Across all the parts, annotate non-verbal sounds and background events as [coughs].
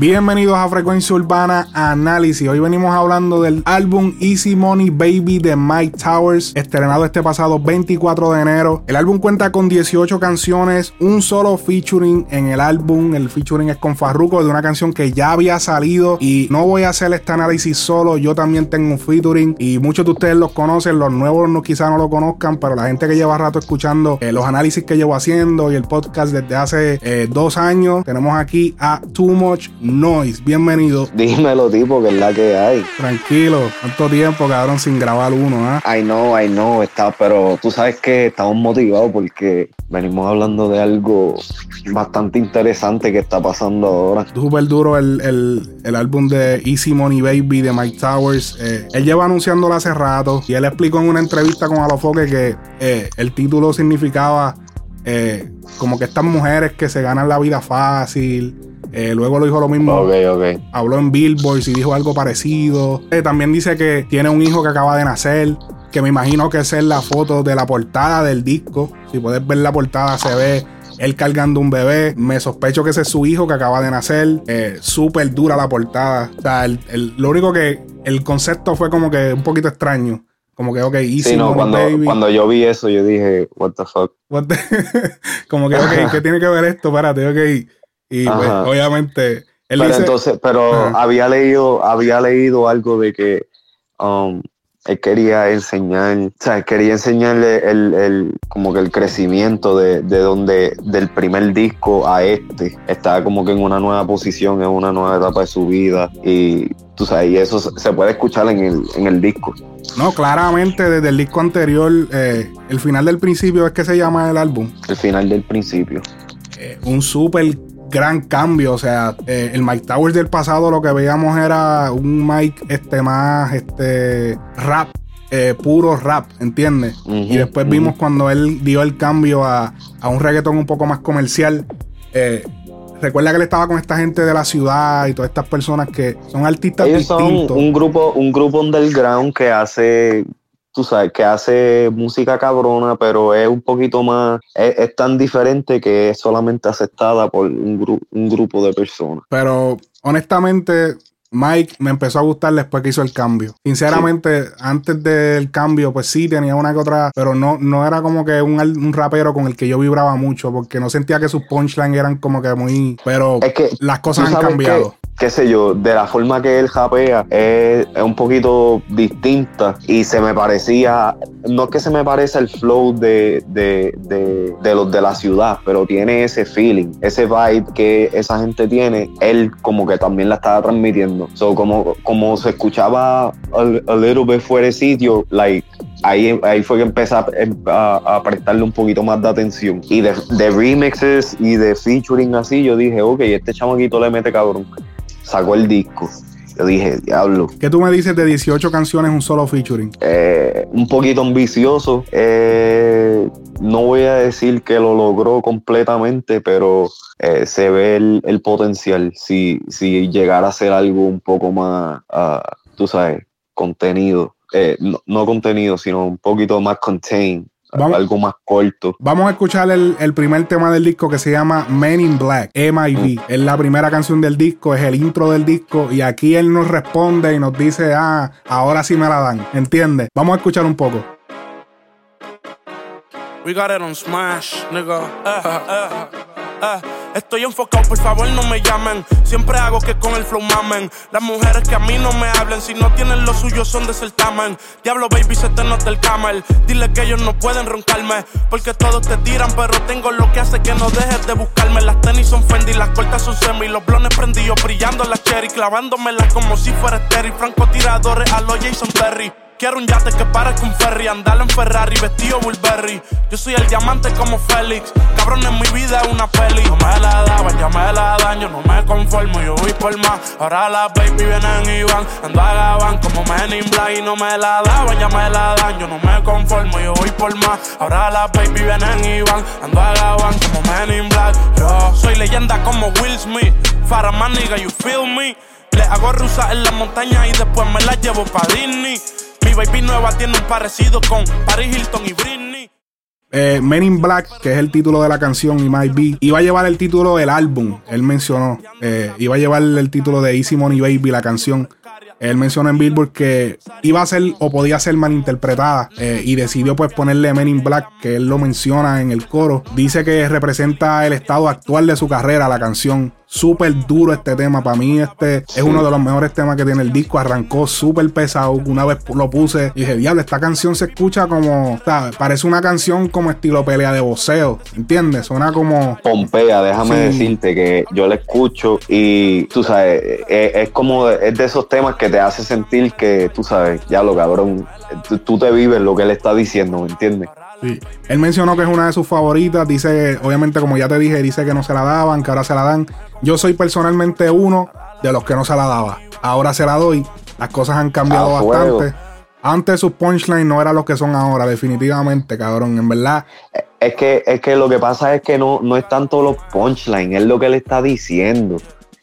Bienvenidos a Frecuencia Urbana Análisis. Hoy venimos hablando del álbum Easy Money Baby de Mike Towers, estrenado este pasado 24 de enero. El álbum cuenta con 18 canciones, un solo featuring en el álbum. El featuring es con Farruko de una canción que ya había salido y no voy a hacer este análisis solo. Yo también tengo un featuring y muchos de ustedes los conocen, los nuevos no, quizá no lo conozcan, pero la gente que lleva rato escuchando eh, los análisis que llevo haciendo y el podcast desde hace eh, dos años, tenemos aquí a Too Much Noise. Bienvenido. Dímelo, tipo, que es la que hay. Tranquilo. ¿Cuánto tiempo quedaron sin grabar uno? ¿ah? I know, I know, está, pero tú sabes que estamos motivados porque venimos hablando de algo bastante interesante que está pasando ahora. Súper duro el, el, el, álbum de Easy Money Baby de Mike Towers. Eh, él lleva anunciándolo hace rato y él explicó en una entrevista con Alofoque que eh, el título significaba eh, como que estas mujeres que se ganan la vida fácil eh, luego lo dijo lo mismo. Habló en Billboard y dijo algo parecido. Eh, también dice que tiene un hijo que acaba de nacer. Que me imagino que esa es la foto de la portada del disco. Si puedes ver la portada, se ve él cargando un bebé. Me sospecho que ese es su hijo que acaba de nacer. Eh, Súper dura la portada. O sea, lo único que el concepto fue como que un poquito extraño. Como que, ok, easy. Sí, no, cuando, cuando yo vi eso, yo dije, what the fuck. [laughs] como que, ok, ¿qué tiene que ver esto? Espérate, ok. Y pues, obviamente. pero entonces, pero había leído, había leído algo de que um, él quería enseñar, o sea, quería enseñarle el, el, como que el crecimiento de, de, donde, del primer disco a este. Estaba como que en una nueva posición, en una nueva etapa de su vida. Y tú sabes, y eso se puede escuchar en el, en el disco. No, claramente desde el disco anterior, eh, el final del principio es que se llama el álbum. El final del principio. Eh, un súper gran cambio. O sea, eh, el Mike Towers del pasado lo que veíamos era un Mike este, más este, rap. Eh, puro rap, ¿entiendes? y después vimos cuando él dio el cambio a, un reggaetón un poco más comercial. Eh, recuerda que él estaba con esta gente de la ciudad y todas estas personas que son artistas Ellos distintos. Son un grupo, un grupo underground que hace tú sabes, que hace música cabrona, pero es un poquito más, es, tan diferente que es solamente aceptada por un, un grupo de personas. Pero honestamente, Mike me empezó a gustar después que hizo el cambio. Sinceramente, antes del cambio, pues sí, tenía una que otra, pero no, no era como que un, un, rapero con el que yo vibraba mucho, porque no sentía que sus punchlines eran como que muy... Pero es que las cosas han cambiado qué sé yo, de la forma que él japea es, un poquito distinta y se me parecía, no es que se me parece el flow de, de, de, los de la ciudad, pero tiene ese feeling, ese vibe que esa gente tiene, él como que también la estaba transmitiendo. So, como, como se escuchaba a, little bit fuera de sitio, like, Ahí, ahí, fue que empecé a, a, prestarle un poquito más de atención. Y de, de, remixes y de featuring así, yo dije, ok, este chamaquito le mete cabrón sacó el disco. Yo dije, diablo. ¿Qué tú me dices de 18 canciones, un solo featuring? Eh, un poquito ambicioso. Eh, no voy a decir que lo logró completamente, pero eh, se ve el, potencial si, si llegara a ser algo un poco más, uh, tú sabes, contenido. No, no, contenido, sino un poquito más contained algo más corto. Vamos a escuchar el, primer tema del disco que se llama Men in Black, MIB. Mm. Es la primera canción del disco, es el intro del disco y aquí él nos responde y nos dice, ah, ahora sí me la dan. ¿Entiendes? Vamos a escuchar un poco. We got it on smash, nigga. Eh, eh, eh. Estoy enfocado, por favor no me llamen. Siempre hago que con el flow mamen. Las mujeres que a mí no me hablen, si no tienen lo suyo son de certamen. Diablo, baby, se te nota el camel. Dile que ellos no pueden roncarme, porque todos te tiran, pero tengo lo que hace que no dejes de buscarme. Las tenis son Fendi, las cortas son semi, los blones prendidos brillando las cherry, clavándomelas como si fuera Terry. Francotiradores a los Jason Perry. Quiero un yate que parezca un ferry, andar en Ferrari, vestido Burberry. Yo soy el diamante como Félix, cabrón en mi vida es una peli. No me la daban, ya me la dan, yo no me conformo, yo voy por más. Ahora las baby vienen y van, ando a Gabán como Men in Black y no me la daban, ya me la dan, yo no me conformo, yo voy por más. Ahora las baby vienen y van, ando a Gabán como Men in Black. Yo soy leyenda como Will Smith, nigga, you feel me. Le hago rusa en la montaña y después me la llevo pa' Disney. Mi baby nueva tiene un parecido con Paris Hilton y Britney. Eh, Men in Black, que es el título de la canción y Might Be, iba a llevar el título del álbum. Él mencionó, eh, iba a llevar el título de Easy Money Baby, la canción. Él mencionó en Billboard que iba a ser o podía ser malinterpretada eh, y decidió pues ponerle Men in Black, que él lo menciona en el coro. Dice que representa el estado actual de su carrera, la canción súper duro este tema. Para mí, este es uno de los mejores temas que tiene el disco. Arrancó súper pesado. Una vez lo puse y dije, diablo, esta canción se escucha como, ¿sabes? Parece una canción como estilo pelea de voceo. ¿Entiendes? Suena como. Pompea, déjame decirte que yo la escucho y tú sabes, es, es, como es de esos temas que te hace sentir que tú sabes, ya lo cabrón, tú, tú te vives lo que él está diciendo, ¿me entiendes? Sí. Él mencionó que es una de sus favoritas. Dice, obviamente, como ya te dije, dice que no se la daban, que ahora se la dan. Yo soy personalmente uno de los que no se la daba. Ahora se la doy. Las cosas han cambiado Ah, bastante. Antes sus punchlines no eran los que son ahora, definitivamente, cabrón. En verdad. Es que, es que lo que pasa es que no, no es tanto los punchlines, es lo que él está diciendo.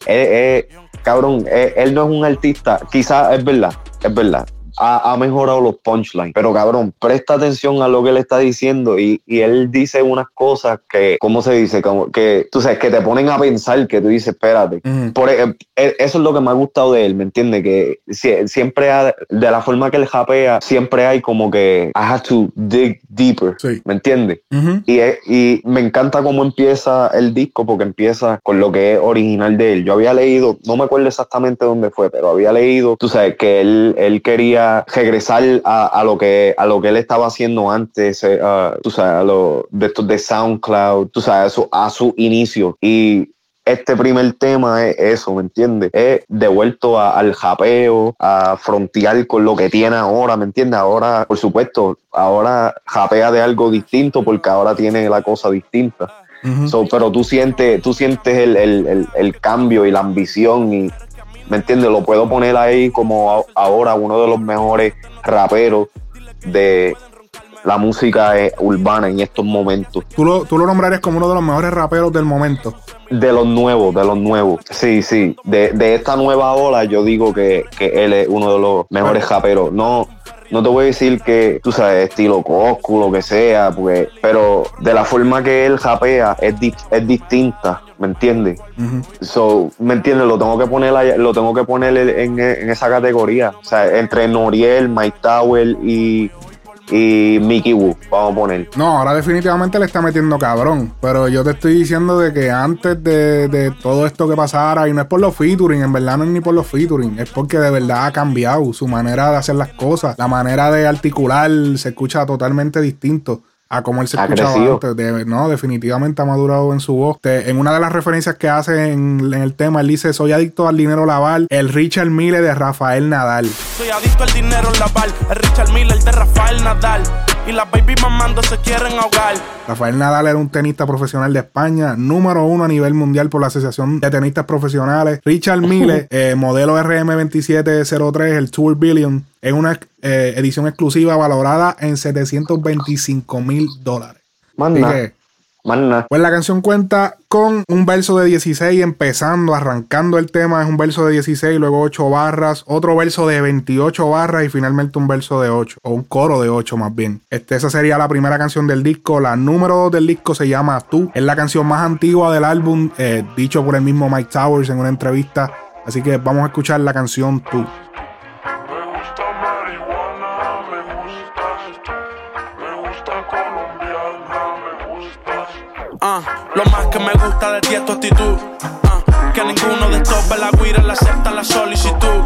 Él- él- cabrón, él, él no es un artista, quizás es verdad, es verdad. Ha, ha mejorado los punchlines, pero cabrón, presta atención a lo que él está diciendo y, y él dice unas cosas que, ¿cómo se dice? Como que, tú sabes, que te ponen a pensar, que tú dices, espérate. Por, e- e- eso es lo que me ha gustado de él, ¿me entiendes? Que sie- siempre, ha- de la forma que él japea, siempre hay como que I have to dig deeper, Sí. ¿me entiendes? Y, y me encanta cómo empieza el disco porque empieza con lo que es original de él. Yo había leído, no me acuerdo exactamente dónde fue, pero había leído, tú sabes, que él, él quería regresar a, a lo que, a lo que él estaba haciendo antes, eh, tú sabes, a lo de SoundCloud, tú sabes, a su, a su inicio. Y este primer tema es eso, ¿me entiendes? Es devuelto a- al japeo, a frontear con lo que tiene ahora, ¿me entiendes? Ahora, por supuesto, ahora japea de algo distinto porque ahora tiene la cosa distinta. So, pero tú sientes, tú sientes el, el- el- el cambio y la ambición y, ¿me entiendes? Lo puedo poner ahí como ahora uno de los mejores raperos de la música eh, urbana en estos momentos. Tú, lo, tú lo nombrarías como uno de los mejores raperos del momento. De los nuevos, de los nuevos. Sí, sí. De, de esta nueva ola, yo digo que, que él es uno de los mejores raperos. No, no te voy a decir que, tú sabes, estilo Coscu, lo que sea, porque, pero de la forma que él rapea es, di- es distinta, ¿me entiendes? So, ¿me entiendes? Lo tengo que poner ahí- lo tengo que poner en, en esa categoría. O sea, entre Noriel, Mike Tower y, y Mickey Wu, vamos a poner. No, ahora definitivamente le está metiendo cabrón. Pero yo te estoy diciendo de que antes de, de todo esto que pasara, y no es por los featuring, en verdad no es ni por los featuring, es porque de verdad ha cambiado su manera de hacer las cosas. La manera de articular se escucha totalmente distinto a como él se Ha escuchaba crecido. antes. De- no, definitivamente ha madurado en su voz. Te- en una de las referencias que hace en, en el tema, él dice: Soy adicto al dinero lavar, el Richard Mille de Rafael Nadal. Soy adicto al dinero en la bar, el Richard Miller de Rafael Nadal. Y las baby mamando se quieren ahogar. Rafael Nadal era un tenista profesional de España, número uno a nivel mundial por la Asociación de Tenistas Profesionales. Richard [laughs] Mille, eh, modelo RM2703, el Tour Billion, es una eh, edición exclusiva valorada en 725 mil dólares. Que, Pues la canción cuenta con un verso de 16 empezando, arrancando el tema, es un verso de 16, luego 8 barras, otro verso de 28 barras y finalmente un verso de 8, o un coro de 8 más bien. Este, esa sería la primera canción del disco. La número 2 del disco se llama Tú, es la canción más antigua del álbum, eh, dicho por el mismo Mike Towers en una entrevista. Así que vamos a escuchar la canción Tú. Ah, lo más que me gusta de ti es tu actitud. Ah, que ninguno de estos ve la guira le acepta la solicitud.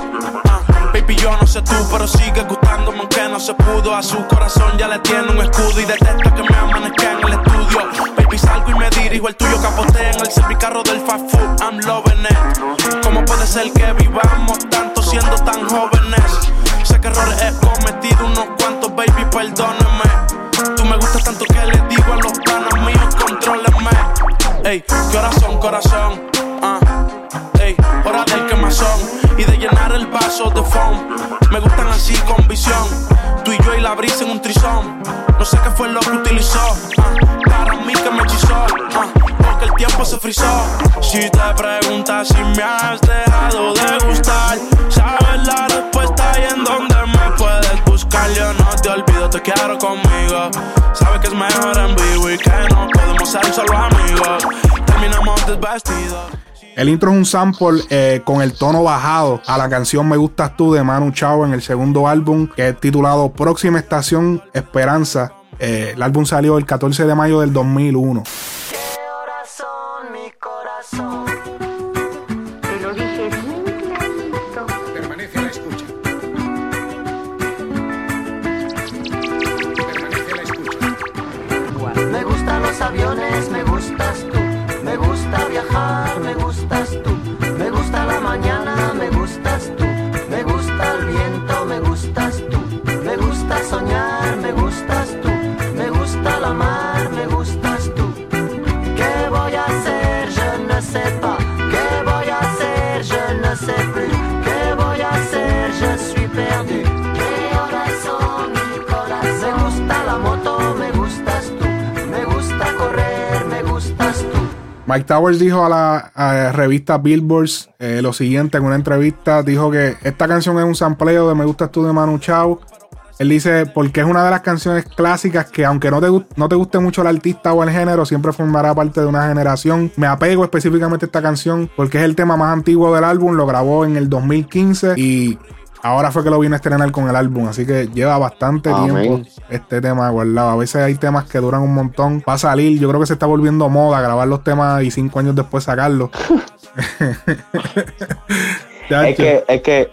Ah, baby, yo no sé tú, pero sigue gustándome aunque no se pudo. A su corazón ya le tiene un escudo y detesta que me amanezca en el estudio. Baby, salgo y me dirijo el tuyo, capote en el servicarro del fast food. I'm loving it. ¿Cómo puede ser que vivamos tanto siendo tan jóvenes? Sé que errores he cometido unos cuantos, baby, perdóname. Tú me gustas tanto que le digo a los panas. Ey, corazón, corazón. Ah, ey, hora del quemazón y de llenar el vaso de foam. Me gustan así con visión. Tú y yo y la brisa en un trizón. No sé qué fue lo que utilizó. ah, para mí que me hechizó. ah, porque el tiempo se frizó. Si te preguntas si me has dejado de gustar, sabes la respuesta y en dónde me puedes buscar. Yo no te olvido, te quiero conmigo. El intro es un sample eh, con el tono bajado a la canción Me Gustas Tú de Manu Chao en el segundo álbum que es titulado Próxima Estación Esperanza. Eh, el álbum salió el 14 de mayo del 2001. Mike Towers dijo a la revista Billboard eh, lo siguiente en una entrevista: dijo que esta canción es un sampleo de Me Gustas Tú de Manu Chao. Él dice, porque es una de las canciones clásicas que aunque no te, no te guste mucho el artista o el género, siempre formará parte de una generación. Me apego específicamente a esta canción porque es el tema más antiguo del álbum, lo grabó en el 2015 y ahora fue que lo vino a estrenar con el álbum, así que lleva bastante Amén. tiempo este tema guardado. A veces hay temas que duran un montón para salir. Yo creo que se está volviendo moda grabar los temas y cinco años después sacarlos. [laughs] Es que, es que,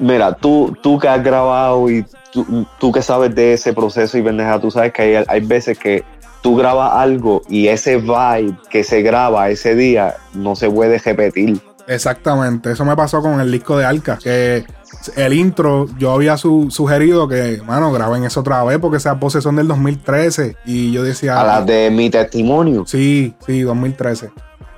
mira, tú, tú que has grabado y tú, tú que sabes de ese proceso y pendeja, tú sabes que hay, hay veces que tú grabas algo y ese vibe que se graba ese día no se puede repetir. Exactamente, eso me pasó con el disco de Arca, que el intro yo había su- sugerido que, mano, graben eso otra vez porque esa pose son del 2013 y yo decía, A las de mi testimonio. sí, sí, 2013.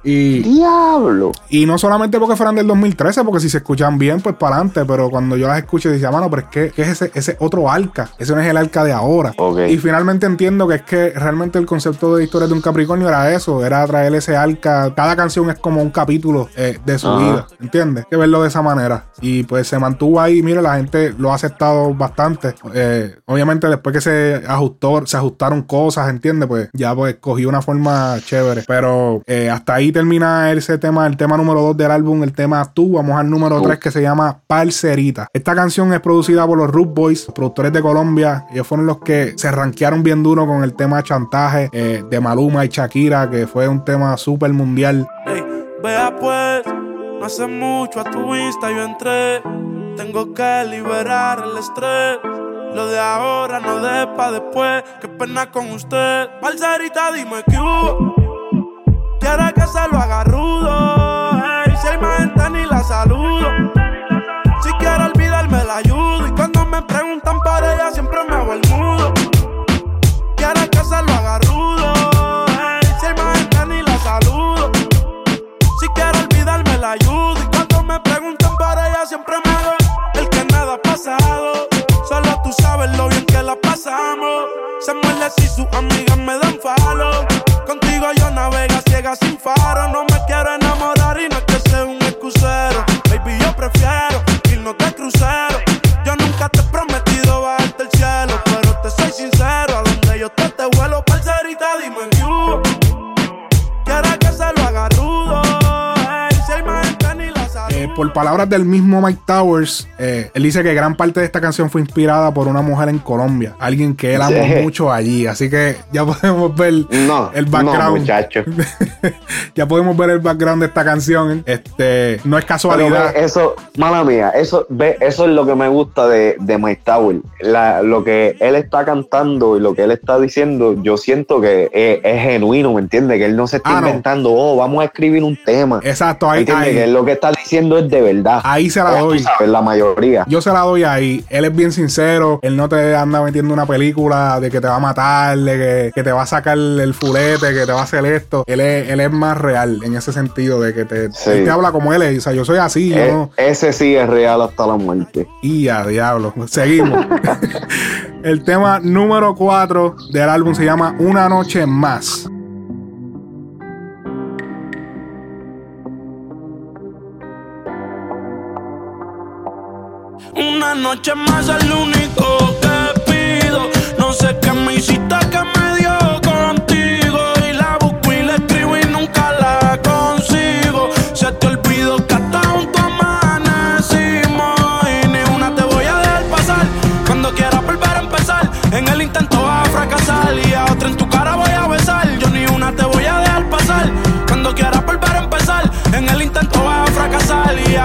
Y, Diablo. y no solamente porque fueran del 2013, porque si se escuchan bien, pues para adelante, pero cuando yo las escucho, decía, mano, pero es que, ¿qué es ese, ese otro arca, ese no es el arca de ahora. Y finalmente entiendo que es que realmente el concepto de historias de un Capricornio era eso, era traer ese arca. Cada canción es como un capítulo eh, de su vida, ¿entiendes? Hay que verlo de esa manera. Y pues se mantuvo ahí, mire, la gente lo ha aceptado bastante. Eh, obviamente después que se ajustó, se ajustaron cosas, ¿entiendes? Pues ya pues cogió una forma chévere. Pero eh, hasta ahí termina ese tema, el tema número 2 del álbum, el tema Tú. Vamos al número 3 que se llama Parcerita. Esta canción es producida por los Root Boys, los productores de Colombia. Ellos fueron los que se rankearon bien duro con el tema Chantaje eh, de Maluma y Shakira, que fue un tema súper mundial. Ey, vea pues, no hace mucho a tu Insta yo entré. Tengo que liberar el estrés. Lo de ahora no de pa' después. Qué pena con usted. Parcerita, dime que hubo. Quiere que se lo haga rudo. Ey, si hay más gente ni la saludo. Si quiere olvidarme la ayudo. Y cuando me preguntan por ella siempre me hago el mudo. Quiere que se lo haga rudo. Ey, si hay más gente ni la saludo. Si quiero olvidarme la ayudo Y cuando me preguntan por ella siempre me hago El que nada ha pasado Solo tú sabes lo bien que la pasamos Se muerde si sus amigas me dan falo. Contigo yo navega ciega sin faro. No me quiero enamorar y no es que sea un excusero. Baby yo prefiero por palabras del mismo Mike Towers, eh, él dice que gran parte de esta canción fue inspirada por una mujer en Colombia, alguien que él amó Sí. mucho allí. Así que ya podemos ver No, el no, background. muchacho. [laughs] ya podemos ver el background de esta canción. Este no es casualidad. ve, eso, mala mía, eso, ve, eso es lo que me gusta de, de Mike Tower. La- lo que él está cantando y lo que él está diciendo, yo siento que es, es genuino, ¿me entiendes? Que él no se está Ah, no. inventando, oh, vamos a escribir un tema. Exacto, ¿Me ahí, ahí. Que él lo que está diciendo es es de verdad. Ahí se la doy. sabes, la mayoría. Yo se la doy ahí. Él es bien sincero. Él no te anda metiendo una película de que te va a matar, de que, que te va a sacar el fulete, que te va a hacer esto. Él es, él es más real en ese sentido de que te, Sí. él te habla como él es. O sea, yo soy así, yo Eh, no. ese sí es real hasta la muerte. Y a diablo. Seguimos. [laughs] el tema número 4 del álbum se llama Una Noche Más. Una noche más lo único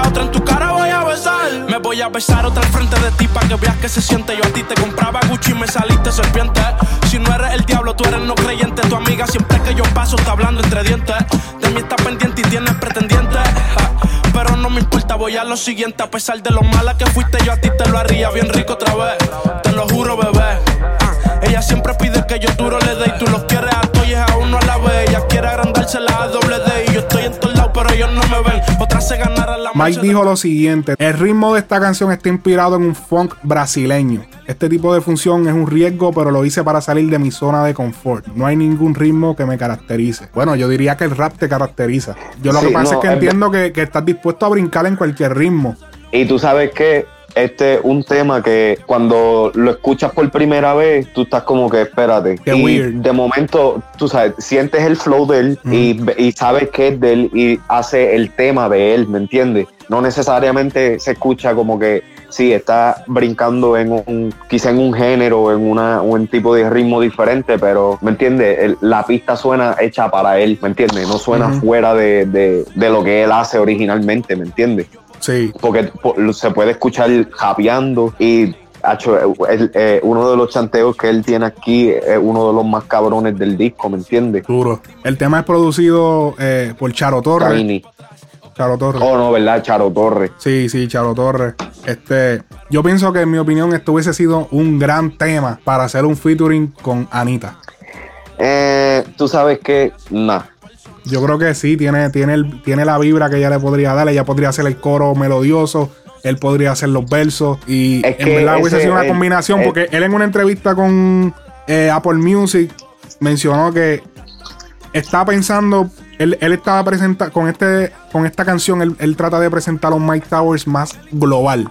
Otra en tu cara voy a besar. Me voy a besar otra al frente de ti para que veas que se siente. Yo a ti te compraba Gucci y me saliste serpiente. Si no eres el diablo, tú eres no creyente. Tu amiga siempre que yo paso está hablando entre dientes. De mí está pendiente y tienes pretendiente. Pero no me importa, voy a lo siguiente. A pesar de lo mala que fuiste, yo a ti te lo haría bien rico otra vez. Te lo juro, bebé. Ella siempre pide que yo duro le dé y tú los quieres a todos y es a uno a la vez. Ella quiere agrandársela a doble D y yo estoy en todos lados, pero ellos no me ven. Otras se ganarán la Mike dijo lo siguiente: El ritmo de esta canción está inspirado en un funk brasileño. Este tipo de función es un riesgo, pero lo hice para salir de mi zona de confort. No hay ningún ritmo que me caracterice. Bueno, yo diría que el rap te caracteriza. Yo lo Sí, que pasa no, es que entiendo que, que estás dispuesto a brincar en cualquier ritmo. Y tú sabes que este es un tema que cuando lo escuchas por primera vez, tú estás como que espérate. Qué y weird. de momento, tú sabes, sientes el flow de él y, y sabes que es de él y hace el tema de él, ¿me entiendes? No necesariamente se escucha como que sí, está brincando en un, quizá en un género, en una, un tipo de ritmo diferente, pero, ¿me entiendes? La pista suena hecha para él, ¿me entiendes? No suena fuera de, de- de lo que él hace originalmente, ¿me entiendes? Sí. porque po- se puede escuchar japeando y eh, uno de los chanteos que él tiene aquí es uno de los más cabrones del disco, ¿me entiendes? Duro. El tema es producido eh, por Charo Torres. Charo Torres. Oh, no, ¿verdad? Charo Torres. Sí, sí, Charo Torres. Este, yo pienso que en mi opinión esto hubiese sido un gran tema para hacer un featuring con Anita. Eh, Tú sabes que, nah. Yo creo que sí, tiene, tiene, el- tiene la vibra que ella le podría dar. Ella podría hacer el coro melodioso, él podría hacer los versos. Y Es en verdad hubiese ese- sido una el- combinación, el- porque él en una entrevista con eh, Apple Music mencionó que está pensando, él, él estaba presenta con este, con esta canción, él, él trata de presentar a un Mike Towers más global.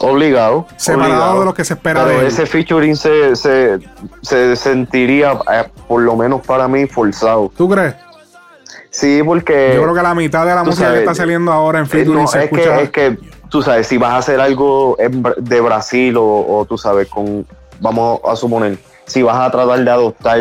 Obligado. Separado obligado. de lo que se espera Pero de él. ese featuring se, se, se sentiría, eh, por lo menos para mí, forzado. ¿Tú crees? Sí, porque... Yo creo que la mitad de la música que está saliendo ahora en Eh, featuring no, se es, escucha. que, es que, tú sabes, si vas a hacer algo de Brasil o, o tú sabes, con, vamos a suponer, si vas a tratar de adoptar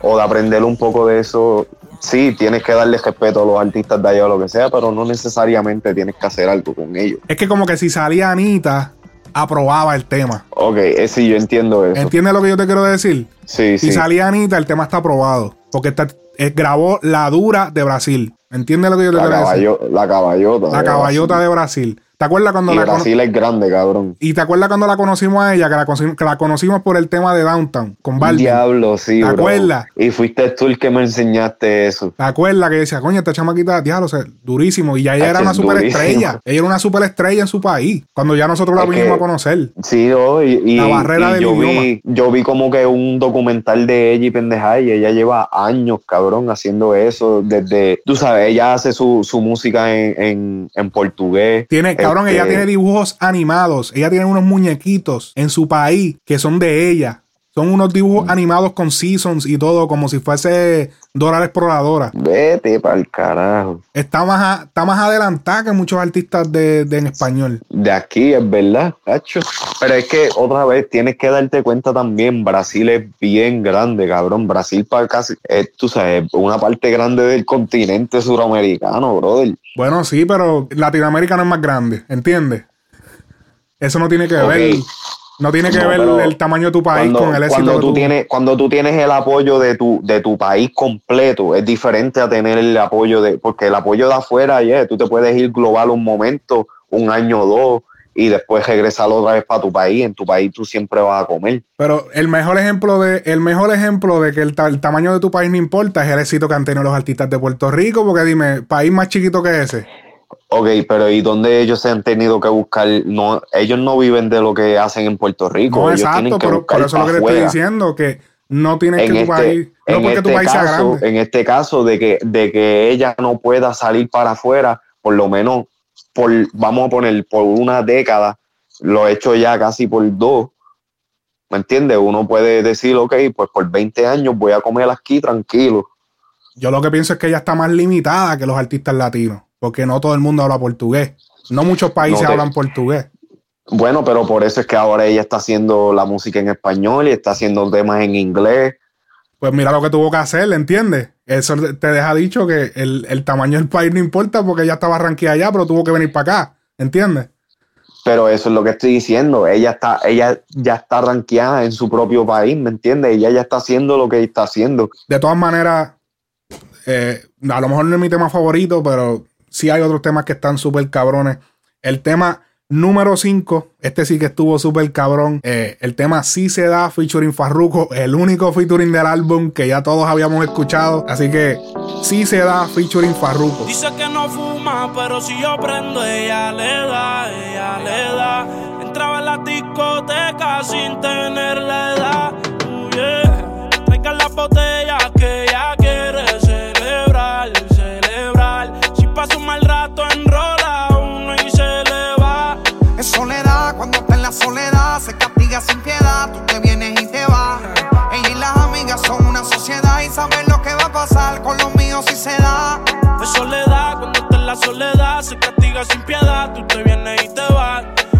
o de aprender un poco de eso, sí, tienes que darle respeto a los artistas de allá o lo que sea, pero no necesariamente tienes que hacer algo con ellos. Es que como que si salía Anita, aprobaba el tema. Ok, eh, sí, yo entiendo eso. ¿Entiendes lo que yo te quiero decir? Sí, Si sí. salía Anita, el tema está aprobado. Porque está- eh, grabó La Dura de Brasil. ¿Entiendes lo que yo te La, quiero decir? la caballota. La de caballota Brasil. de Brasil. ¿Te acuerdas cuando Y la Brasil es grande, cabrón. Y te acuerdas cuando la conocimos a ella, que la, conoci- que la conocimos por el tema de Downtown, con Balvin. Diablo, sí, ¿Te bro. acuerdas? Y fuiste tú el que me enseñaste eso. ¿Te acuerdas que decía, coño, esta chamaquita, diablo, o sea, durísimo? Y ya ella era una es superestrella. Ella era una superestrella en su país. Cuando ya nosotros la Es vinimos que- a conocer. Sí, y, y- La barrera y del yo idioma. vi, yo vi como que un documental de ella y pendeja y ella lleva años, cabrón, haciendo eso. Desde, tú sabes, ella hace su, su música en, en, en portugués. Tiene, cabrón, ella tiene dibujos animados. Ella tiene unos muñequitos en su país que son de ella. Son unos dibujos animados con seasons y todo, como si fuese Dora la Exploradora. Vete el carajo. Está más, a- está más adelantada que muchos artistas de, de en español. De aquí, es verdad, cacho. Pero es que otra vez tienes que darte cuenta también, Brasil es bien grande, cabrón. Brasil para casi, es, tú sabes, una parte grande del continente suramericano, brother. Bueno, sí, pero Latinoamérica no es más grande, ¿entiendes? Eso no tiene que Ok. ver. No tiene que No, ver el tamaño de tu país cuando, con el éxito cuando tú tienes cuando tú tienes el apoyo de tu de tu país completo es diferente a tener el apoyo de porque el apoyo de afuera yeah, tú te puedes ir global un momento un año o dos y después regresar otra vez para tu país en tu país tú siempre vas a comer Pero el mejor ejemplo de el mejor ejemplo de que el, ta- el tamaño de tu país no importa es el éxito que han tenido los artistas de Puerto Rico, porque dime, país más chiquito que ese. Ok, pero ¿y dónde ellos se han tenido que buscar? No, ellos no viven de lo que hacen en Puerto Rico. No, ellos exacto, tienen que pero buscar por eso es lo que te estoy diciendo, que no tienes En que tu este, país, no en porque tu este país sea caso, grande. en este caso de que, de que ella no pueda salir para afuera, por lo menos por, vamos a poner, por una década, lo he hecho ya casi por dos. ¿Me entiendes? Uno puede decir, ok, pues por 20 años voy a comer aquí tranquilo. Yo lo que pienso es que ella está más limitada que los artistas latinos, porque no todo el mundo habla portugués. No muchos países No te- hablan portugués. Bueno, pero por eso es que ahora ella está haciendo la música en español y está haciendo temas en inglés. Pues mira lo que tuvo que hacer, ¿entiendes? Eso te deja dicho que el, el tamaño del país no importa porque ella estaba ranqueada allá, pero tuvo que venir para acá, ¿entiendes? Pero eso es lo que estoy diciendo. Ella está, ella ya está rankeada en su propio país, ¿me entiendes? Ella ya está haciendo lo que está haciendo. De todas maneras, eh, a lo mejor no es mi tema favorito, pero sí hay otros temas que están súper cabrones. El tema número 5, este sí que estuvo súper cabrón. Eh, el tema Sí se da, featuring Farruko, el único featuring del álbum que ya todos habíamos escuchado. Así que Sí se da, featuring Farruko. Dice que no fuma, pero si yo prendo, ella le da, ella le da. Entraba en la discoteca sin tener la edad. Uh, yeah. Traigan las botellas que ella la soledad se castiga sin piedad, tú te vienes y te vas. Ella y las amigas son una sociedad y saben lo que va a pasar con los míos si se da. Es soledad, cuando está en la soledad, se castiga sin piedad, tú te vienes y te vas.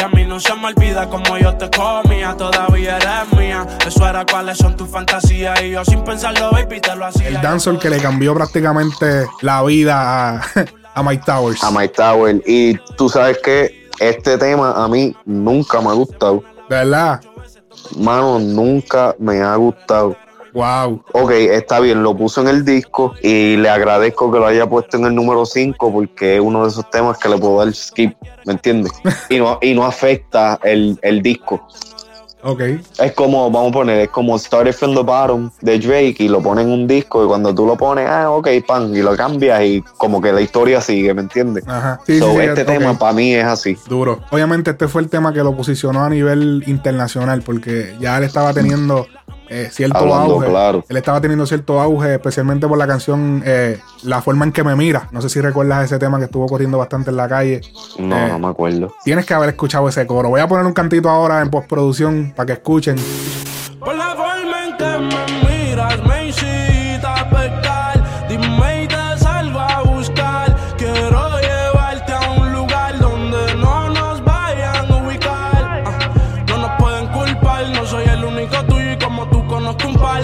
Y a mí no se me olvida como yo te comía, todavía eres mía. Eso era cuáles son tus fantasías. Y yo sin pensarlo, baby, te lo hacía. El dancehall que le cambió prácticamente la vida a, [laughs] a Mike Towers. A Mike Tower. Y tú sabes que este tema a mí nunca me ha gustado. Verdad. Mano, nunca me ha gustado. Wow. Ok, está bien, lo puso en el disco y le agradezco que lo haya puesto en el número 5 porque es uno de esos temas que le puedo dar skip, ¿me entiendes? Y no, y no afecta el, el disco. Ok. Es como, vamos a poner, es como Started from the Bottom de Drake y lo ponen en un disco y cuando tú lo pones, ah, ok, pan, y lo cambias y como que la historia sigue, ¿me entiendes? Ajá. Sí, So, sí, sí, este tema para mí es así. Duro. Obviamente este fue el tema que lo posicionó a nivel internacional porque ya él estaba teniendo eh, cierto Hablando auge. claro. Él estaba teniendo cierto auge, especialmente por la canción eh, La forma en que me mira. No sé si recuerdas ese tema que estuvo corriendo bastante en la calle. No, Eh, no me acuerdo. Tienes que haber escuchado ese coro. Voy a poner un cantito ahora en postproducción para que escuchen.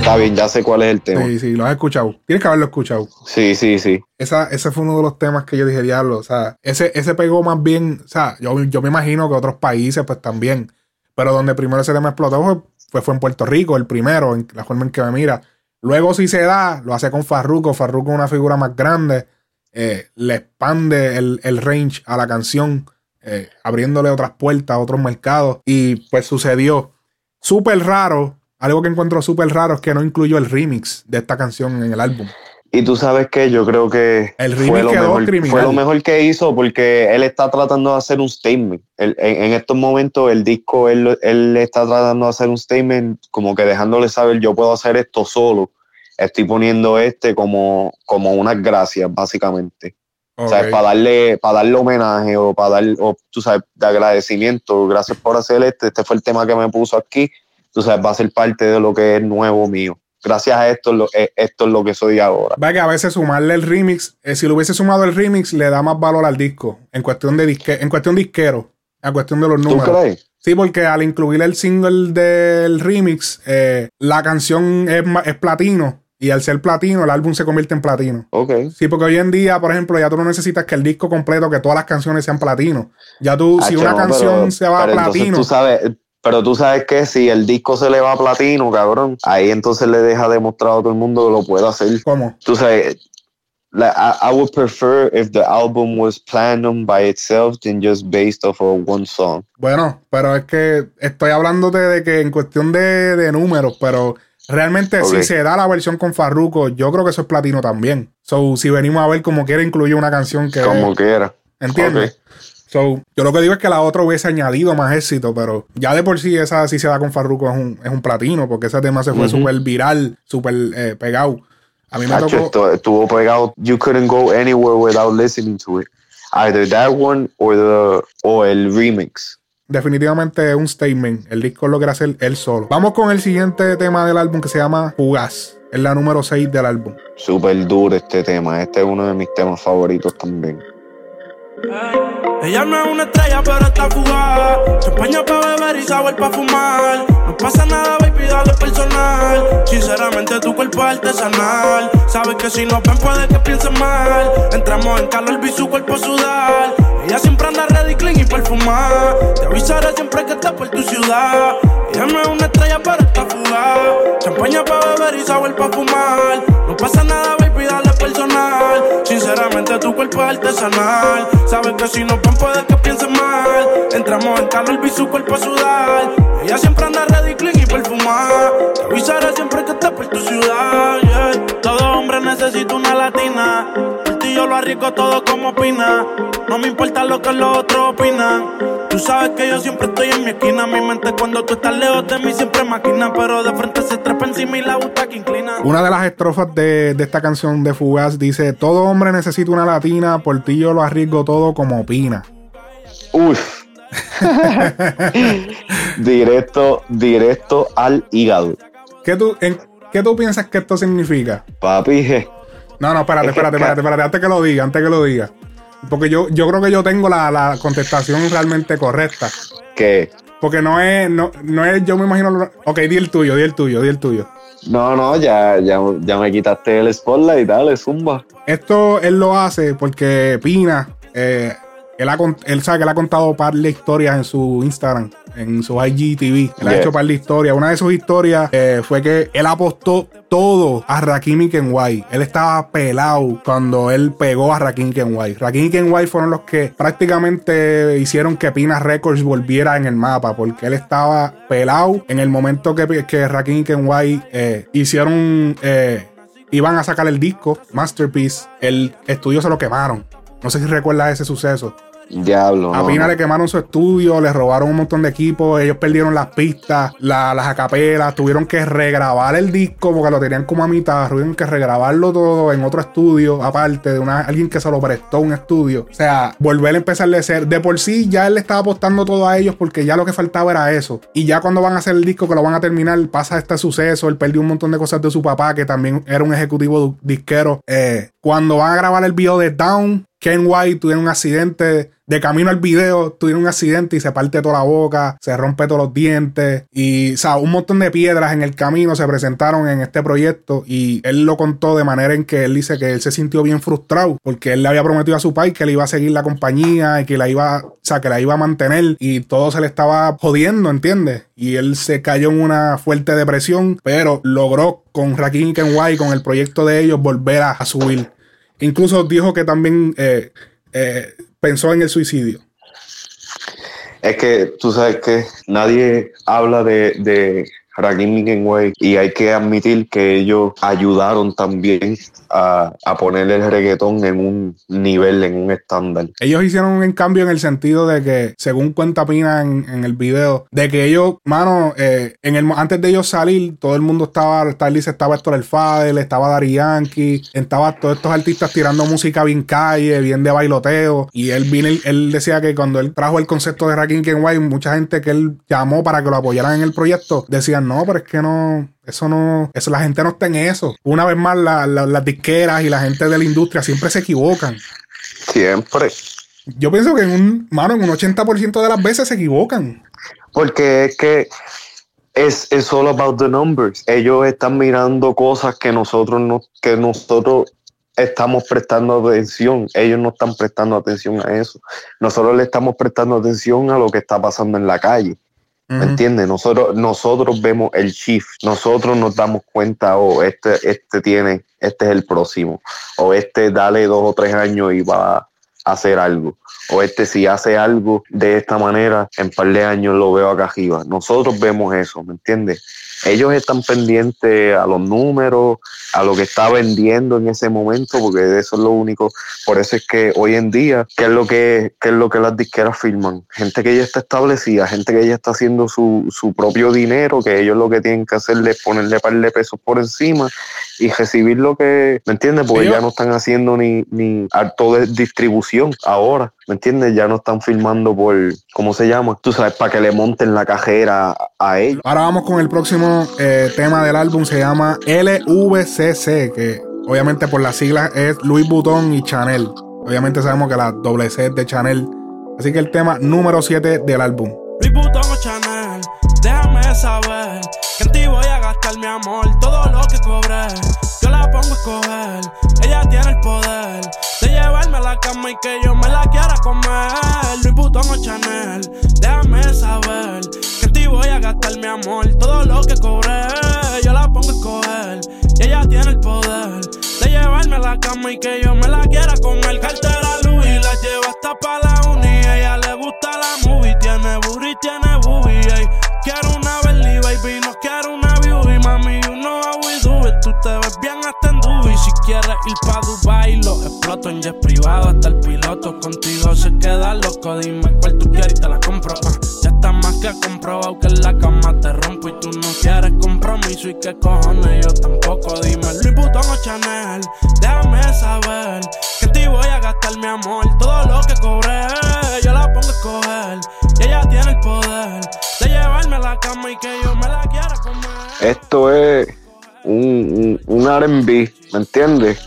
Está bien, ya sé cuál es el tema. Sí, sí, lo has escuchado. Tienes que haberlo escuchado. Sí, sí, sí. Esa, ese fue uno de los temas que yo dije, diablo, o sea, ese, ese pegó más bien, o sea, yo, yo me imagino que otros países pues también, pero donde primero ese tema explotó fue, fue, fue en Puerto Rico, el primero, en la forma en que me mira. Luego si se da, lo hace con Farruko, Farruko es una figura más grande, eh, le expande el, el range a la canción, eh, abriéndole otras puertas, otros mercados, y pues sucedió. Súper raro, algo que encuentro súper raro es que no incluyó el remix de esta canción en el álbum. Y tú sabes que yo creo que El fue, lo mejor, criminal. fue lo mejor que hizo porque él está tratando de hacer un statement. Él- en, en estos momentos el disco, él, él está tratando de hacer un statement como que dejándole saber yo puedo hacer esto solo. Estoy poniendo este como, como unas gracias, básicamente. O sea, para darle, para darle homenaje o para dar, o, tú sabes, de agradecimiento. Gracias por hacer este. Este fue el tema que me puso aquí. Tú sabes, va a ser parte de lo que es nuevo mío. gracias a esto, lo- eh, esto es lo que soy ahora. Va que a veces sumarle el remix, eh, si lo hubiese sumado el remix, le da más valor al disco. En cuestión de disque, en cuestión disquero, en cuestión de los ¿Tú números. crees? Sí, porque al incluir el single del remix, eh, la canción es, es platino. Y al ser platino, el álbum se convierte en platino. Ok. Sí, porque hoy en día, por ejemplo, ya tú no necesitas que el disco completo, que todas las canciones sean platino. Ya tú, si Hacho, una no, canción pero- se va a platino. Tú sabes, pero tú sabes que si el disco se le va a platino, cabrón, ahí entonces le deja demostrado a todo el mundo que lo puede hacer. ¿Cómo? Tú sabes, like, I, I would prefer if the album was platinum by itself than just based off of one song. Bueno, pero es que estoy hablándote de que en cuestión de, de números, pero realmente si se da la versión con Farruko, yo creo que eso es platino también. So, si venimos a ver como quiera incluye una canción que... Como quiera. ¿Entiendes? So, yo lo que digo es que la otra hubiese añadido más éxito, pero ya de por sí esa si se da con Farruko es un, es un platino, porque ese tema se fue súper viral, súper eh, pegado. A mí me Hacho, tocó... estuvo pegado. You couldn't go anywhere without listening to it. Either that one or the or el remix. Definitivamente es un statement. El disco lo quiere hacer él solo. Vamos con el siguiente tema del álbum que se llama Fugaz. Es la número 6 del álbum. Super duro este tema. Este es uno de mis temas favoritos también. Ella no es una estrella, pero está fugaz. Champaña pa' beber y sabor pa' fumar. No pasa nada, baby, dale personal. Sinceramente, tu cuerpo es artesanal. Sabes que si nos ven, puede que piensen mal. Entramos en calor, vi su cuerpo sudar. Ella siempre anda ready, clean y perfumada. Te avisaré siempre que esté por tu ciudad. Ella no es una estrella, pero está fugaz. Champaña pa' beber y sabor pa' fumar. No pasa nada, baby, dale Sinceramente, tu cuerpo es artesanal. Sabes que si nos ven, puede que piensen mal. Entramos en calor, vi su cuerpo sudar. Ella siempre anda ready, clean y perfumada. Te avisaré siempre que esté por tu ciudad. yeah. Hombre necesita una latina. Por ti yo lo arriesgo todo como opina. No me importa lo que los otros opinan. Tú sabes que yo siempre estoy en mi esquina. Mi mente cuando tú estás lejos de mí siempre maquina. Pero de frente se trepa encima y la gusta que inclina. Una de las estrofas de, de esta canción de Fugaz dice: Todo hombre necesita una latina, por ti yo lo arriesgo todo como opina. Uf. [laughs] directo, directo al hígado. ¿Qué tú, en, ¿Qué tú piensas que esto significa? Papi. No, no, espérate, espérate, espérate, espérate, antes que lo diga, antes que lo diga. Porque yo, yo creo que yo tengo la, la contestación realmente correcta. que Porque no es, no, no es, yo me imagino. lo- Ok, di el tuyo, di el tuyo, di el tuyo. no, no, ya, ya, ya me quitaste el spotlight, dale, zumba. Esto él lo hace porque Pina, eh, él, ha, él sabe que él ha contado par de historias en su Instagram, en su IGTV. Él ha hecho par de historias. Una de sus historias eh, fue que él apostó todo a Rakim y Kenway. Él estaba pelado cuando él pegó a Rakim y Kenway. Rakim y Kenway fueron los que prácticamente hicieron que Pina Records volviera en el mapa porque él estaba pelado en el momento que, que Rakim y Kenway eh, hicieron... eh, iban a sacar el disco, Masterpiece, el estudio se lo quemaron. No sé si recuerdas ese suceso. Diablo. A Pina no. le quemaron su estudio, le robaron un montón de equipos, ellos perdieron las pistas, la- las acapelas, tuvieron que regrabar el disco porque lo tenían como a mitad, tuvieron que regrabarlo todo en otro estudio, aparte de una, alguien que se lo prestó un estudio. O sea, volver a empezar de ser. De por sí ya él le estaba apostando todo a ellos porque ya lo que faltaba era eso. Y ya cuando van a hacer el disco, que lo van a terminar, pasa este suceso, él perdió un montón de cosas de su papá, que también era un ejecutivo disquero. Eh, cuando van a grabar el video de Down, Ken White tuvieron un accidente de camino al video, tuvieron un accidente y se parte toda la boca, se rompe todos los dientes y, o sea, un montón de piedras en el camino se presentaron en este proyecto y él lo contó de manera en que él dice que él se sintió bien frustrado porque él le había prometido a su país que le iba a seguir la compañía y que la iba, o sea, que la iba a mantener y todo se le estaba jodiendo, ¿entiendes? Y él se cayó en una fuerte depresión, pero logró con Rakim y Kenway, con el proyecto de ellos, volver a, a subir. Incluso dijo que también eh, eh, pensó en el suicidio. Es que tú sabes que nadie habla de, de Rakim y Kenway y hay que admitir que ellos ayudaron también a, a poner el reggaetón en un nivel, en un estándar. Ellos hicieron un cambio en el sentido de que, según cuenta Pina en, el video, de que ellos, mano, eh, en el, antes de ellos salir, todo el mundo estaba, tal estaba Héctor El Fadel, estaba Dari Yankee, estaba todos estos artistas tirando música bien calle, bien de bailoteo. Y él vino, él decía que cuando él trajo el concepto de Rakim Kenway, mucha gente que él llamó para que lo apoyaran en el proyecto, decían, no, pero es que no, eso no, eso la gente no está en eso. Una vez más, la- la- las disqueras y la gente de la industria siempre se equivocan. Siempre. Yo pienso que en un, mano, en un 80% de las veces se equivocan. Porque es que es es all about the numbers. Ellos están mirando cosas que nosotros no, que nosotros estamos prestando atención. Ellos no están prestando atención a eso. Nosotros le estamos prestando atención a lo que está pasando en la calle. ¿Me entiendes? Nosotros, nosotros vemos el shift, nosotros nos damos cuenta, o este, este tiene, este es el próximo, o este dale dos o tres años y va a hacer algo, o este si hace algo de esta manera, en par de años lo veo acá arriba. Nosotros vemos eso, ¿me entiendes? Ellos están pendientes a los números, a lo que está vendiendo en ese momento, porque eso es lo único. Por eso es que hoy en día, ¿qué es lo que, qué es lo que las disqueras firman? Gente que ya está establecida, gente que ya está haciendo su, su propio dinero, que ellos lo que tienen que hacer es ponerle par de pesos por encima y recibir lo que, ¿me entiendes? Porque ya no están haciendo ni, ni harto de distribución ahora, ¿me entiendes? Ya no están firmando por, ¿cómo se llama? Tú sabes, para que le monten la cajera a ellos. Ahora vamos con el próximo eh, tema del álbum, se llama LVCC, que obviamente por las siglas es Louis Vuitton y Chanel. Obviamente sabemos que la doble C es de Chanel. Así que el tema número 7 del álbum. Louis Vuitton o Chanel, déjame saber que en ti voy a gastar mi amor, todo lo que cobré, yo la pongo a escoger, ella tiene el poder de llevarme a la cama y que yo me la quiera comer, Louis Vuitton o Chanel, déjame saber. Que en ti voy a gastar mi amor, todo lo que cobré, yo la pongo a escoger, ella tiene el poder de llevarme a la cama y que yo me la quiera comer, cartera Louis, la llevo hasta pa' la uni, ella le gusta la movie, tiene booty, tiene boobie, ey. Quiero una Tú te ves bien hasta en Dubai, si quieres ir pa' Dubai, lo exploto en jet privado, hasta el piloto contigo se queda loco, dime cuál tú quieres y te la compro, ah. Ya está más que comprobado que en la cama te rompo y tú no quieres compromiso. Y qué cojones, yo tampoco, dime Louis Vuitton o Chanel, déjame saber. Que ti voy a gastar mi amor, todo lo que cobré, yo la pongo a escoger, y ella tiene el poder de llevarme a la cama y que yo me la quiera comer. Esto es un, un, un RB, ¿me entiendes?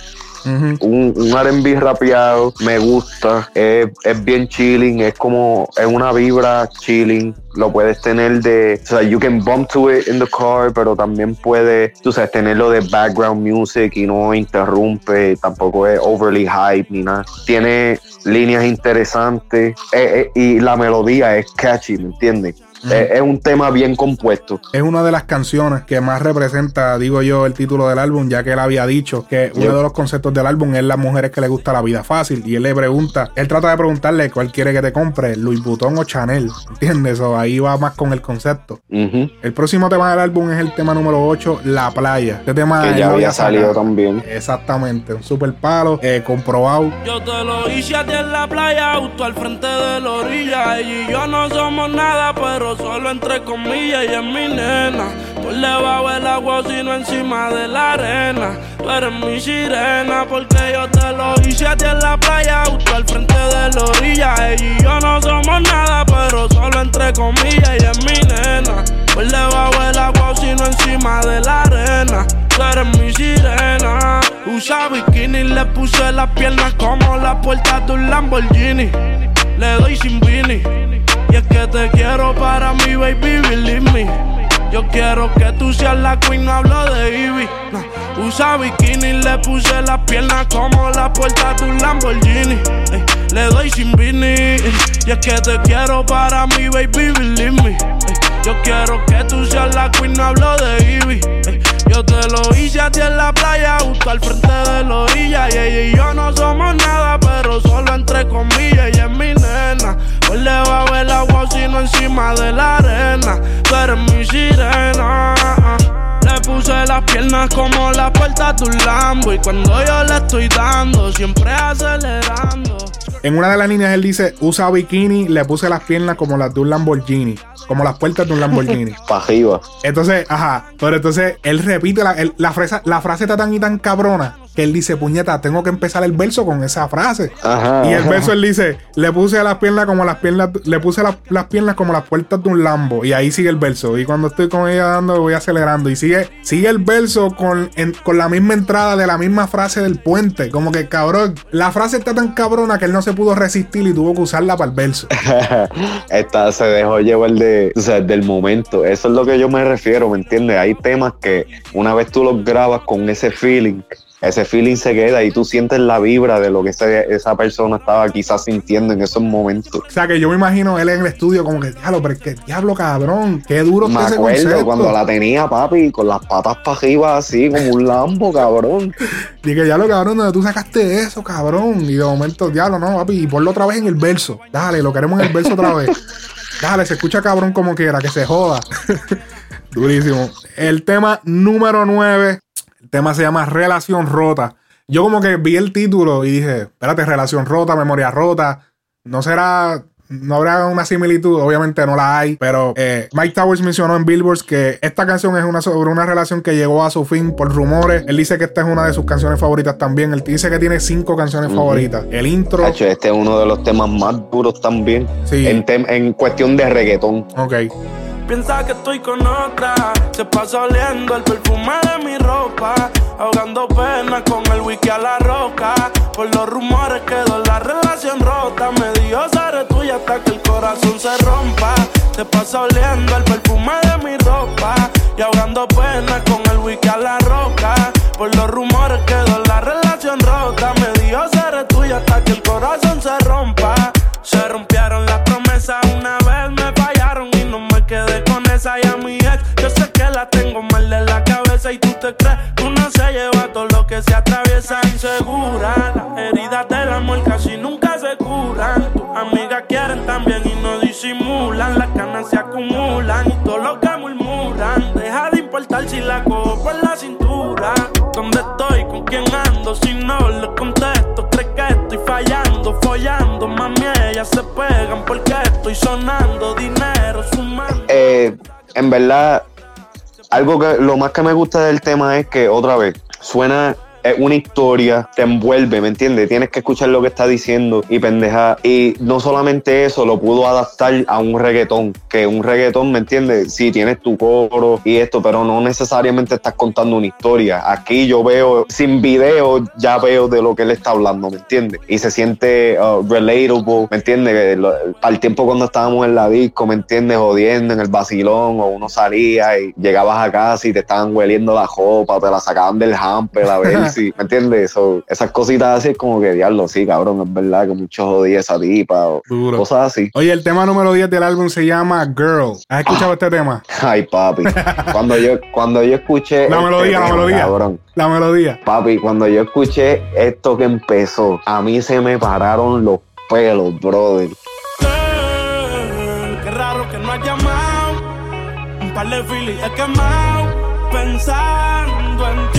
Un, un R&B rapeado, me gusta, es, es bien chilling, es como, es una vibra chilling, lo puedes tener de, o sea, you can bump to it in the car, pero también puedes, tú sabes, tenerlo de background music y no interrumpe, tampoco es overly hype ni nada. Tiene líneas interesantes eh, eh, y la melodía es catchy, ¿me entiendes? Es un tema bien compuesto. Es una de las canciones que más representa, digo yo, el título del álbum, ya que él había dicho que uno de los conceptos del álbum es las mujeres que le gusta la vida fácil. Y él le pregunta, él trata de preguntarle cuál quiere que te compre, Louis Vuitton o Chanel. ¿Entiendes? O ahí va más con el concepto. El próximo tema del álbum es el tema número 8, La Playa. Este tema Que él ya lo había salido sacado. también. Exactamente, un super palo, eh, comprobado. Yo te lo hice a ti en la playa, justo al frente de la orilla. Ella y yo no somos nada, pero solo entre comillas. Ella es mi nena. Por debajo del agua, sino encima de la arena. Tú eres mi sirena, porque yo te lo hice a ti en la playa, justo al frente de la orilla. Ella y yo no somos nada, pero solo entre comillas. Ella es mi nena. Por debajo del agua, sino encima de la arena. Tú eres mi sirena. Usa bikini, le puse las piernas como la puerta de un Lamborghini. Le doy sin vini. Y es que te quiero para mi baby, believe me. Yo quiero que tú seas la queen, no hablo de Ivy. No. Usa bikini, le puse las piernas como la puerta de un Lamborghini. Ey, le doy sin vini. Y es que te quiero para mi baby, believe me. Ey, yo quiero que tú seas la queen, no hablo de Ivy. Ey, yo te lo hice a ti en la playa, justo al frente de la orilla. Y ella y yo no somos nada, pero solo entre comillas. Ella es mi nena. Por debajo del agua, sino encima de la arena. Tú eres mi sirena. Le puse las piernas como la puerta de un Lambo. Y cuando yo le estoy dando, siempre acelerando. En una de las líneas él dice, usa bikini, le puse las piernas como las de un Lamborghini, como las puertas de un Lamborghini. Pa' arriba. Entonces, ajá, pero entonces él repite la, él- la, frase, la frase está tan y tan cabrona que él dice, puñeta, tengo que empezar el verso con esa frase. Ajá. Y el ajá. verso él dice, le puse las piernas como las piernas, le puse las, las piernas como las puertas de un Lambo. Y ahí sigue el verso. Y cuando estoy con ella dando, voy acelerando. Y sigue, sigue el verso con, en- con la misma entrada de la misma frase del puente. Como que cabrón, la frase está tan cabrona que él no se pudo resistir y tuvo que usarla para el verso. [laughs] Esta se dejó llevar de, o sea, del momento. Eso es lo que yo me refiero, ¿me entiendes? Hay temas que una vez tú los grabas con ese feeling, ese feeling se queda y tú sientes la vibra de lo que ese- esa persona estaba quizás sintiendo en esos momentos. O sea que yo me imagino él en el estudio como que, diablo, pero qué diablo cabrón, qué duro Me está ese acuerdo concepto. cuando la tenía papi con las patas para arriba así como un lambo, cabrón. [laughs] Dije, diablo cabrón, donde tú sacaste eso, cabrón. Y de momento, diablo, no, papi, y ponlo otra vez en el verso. Dale, lo queremos en el verso otra vez. [laughs] Dale, se escucha cabrón como quiera, que se joda. [laughs] Durísimo. El tema número 9, el tema se llama Relación Rota. Yo como que vi el título y dije, espérate, relación rota, memoria rota. No será, no habrá una similitud, obviamente no la hay, pero eh, Mike Towers mencionó en Billboard que esta canción es una sobre una relación que llegó a su fin por rumores. Él dice que esta es una de sus canciones favoritas también. Él dice que tiene cinco canciones favoritas. El intro, Hacho, este es uno de los temas más duros también. Sí. En, en cuestión de reggaetón. ok. Piensa que estoy con otra. Se pasa oliendo el perfume de mi ropa. Ahogando pena con el wiki a la roca. Por los rumores quedó la relación rota. Me dijo seré tuya hasta que el corazón se rompa. Se pasa oliendo el perfume de mi ropa. Y ahogando pena con el wiki a la roca. Por los rumores quedó la relación rota. Me dijo seré tuya hasta que el corazón se rompa. Se rompieron las promesas una atraviesa insegura. Las heridas del amor casi nunca se curan. Tus amigas quieren también y no disimulan. Las canas se acumulan y todo lo que murmuran. Deja de importar si la cojo por la cintura. ¿Dónde estoy? ¿Con quién ando? Si no le contesto, cree que estoy fallando, follando. Mami, ellas se pegan porque estoy sonando dinero, sumando. Eh, en verdad, algo que lo más que me gusta del tema es que otra vez suena es una historia, te envuelve, ¿me entiendes? Tienes que escuchar lo que está diciendo y pendeja. Y no solamente eso, lo pudo adaptar a un reggaetón, que un reggaetón, ¿me entiendes? Sí, tienes tu coro y esto, pero no necesariamente estás contando una historia. Aquí yo veo, sin video, ya veo de lo que él está hablando, ¿me entiendes? Y se siente uh, relatable, ¿me entiendes? Lo- Al tiempo cuando estábamos en la disco, ¿me entiendes? Jodiendo en el vacilón, o uno salía y llegabas a casa y te estaban hueliendo la ropa, o te la sacaban del hamper a ver si, ¿me entiendes? So, esas cositas así es como que diablo, sí, cabrón, es verdad que mucho jodía esa tipa, o Duro. cosas así. Oye, el tema número 10 del álbum se llama Girl. ¿Has escuchado este tema? [laughs] Ay, papi. Cuando yo, cuando yo escuché. La este melodía, la melodía. cabrón, La melodía. Papi, cuando yo escuché esto que empezó, a mí se me pararon los pelos, brother. Girl, Qué raro que no has llamado. Un par de filis he quemado. Pensando en ti,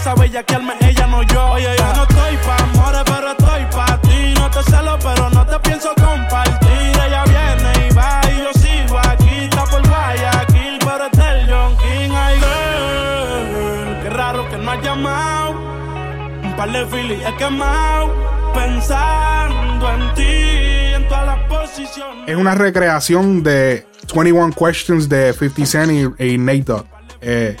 a bellaquearme, ella no yo. Oye, yo no estoy pa' amores, pero estoy pa' ti. No te celo, pero no te pienso compartir. Ella viene y va y yo sigo aquí. Está por Guayaquil, pero es del John King. Ay, girl, qué raro que no has llamado. Un par de filis he quemado. Pensando en ti, en todas las posiciones. Es una recreación de 21 Questions de 50 Cent y, y Nate Dogg. Eh.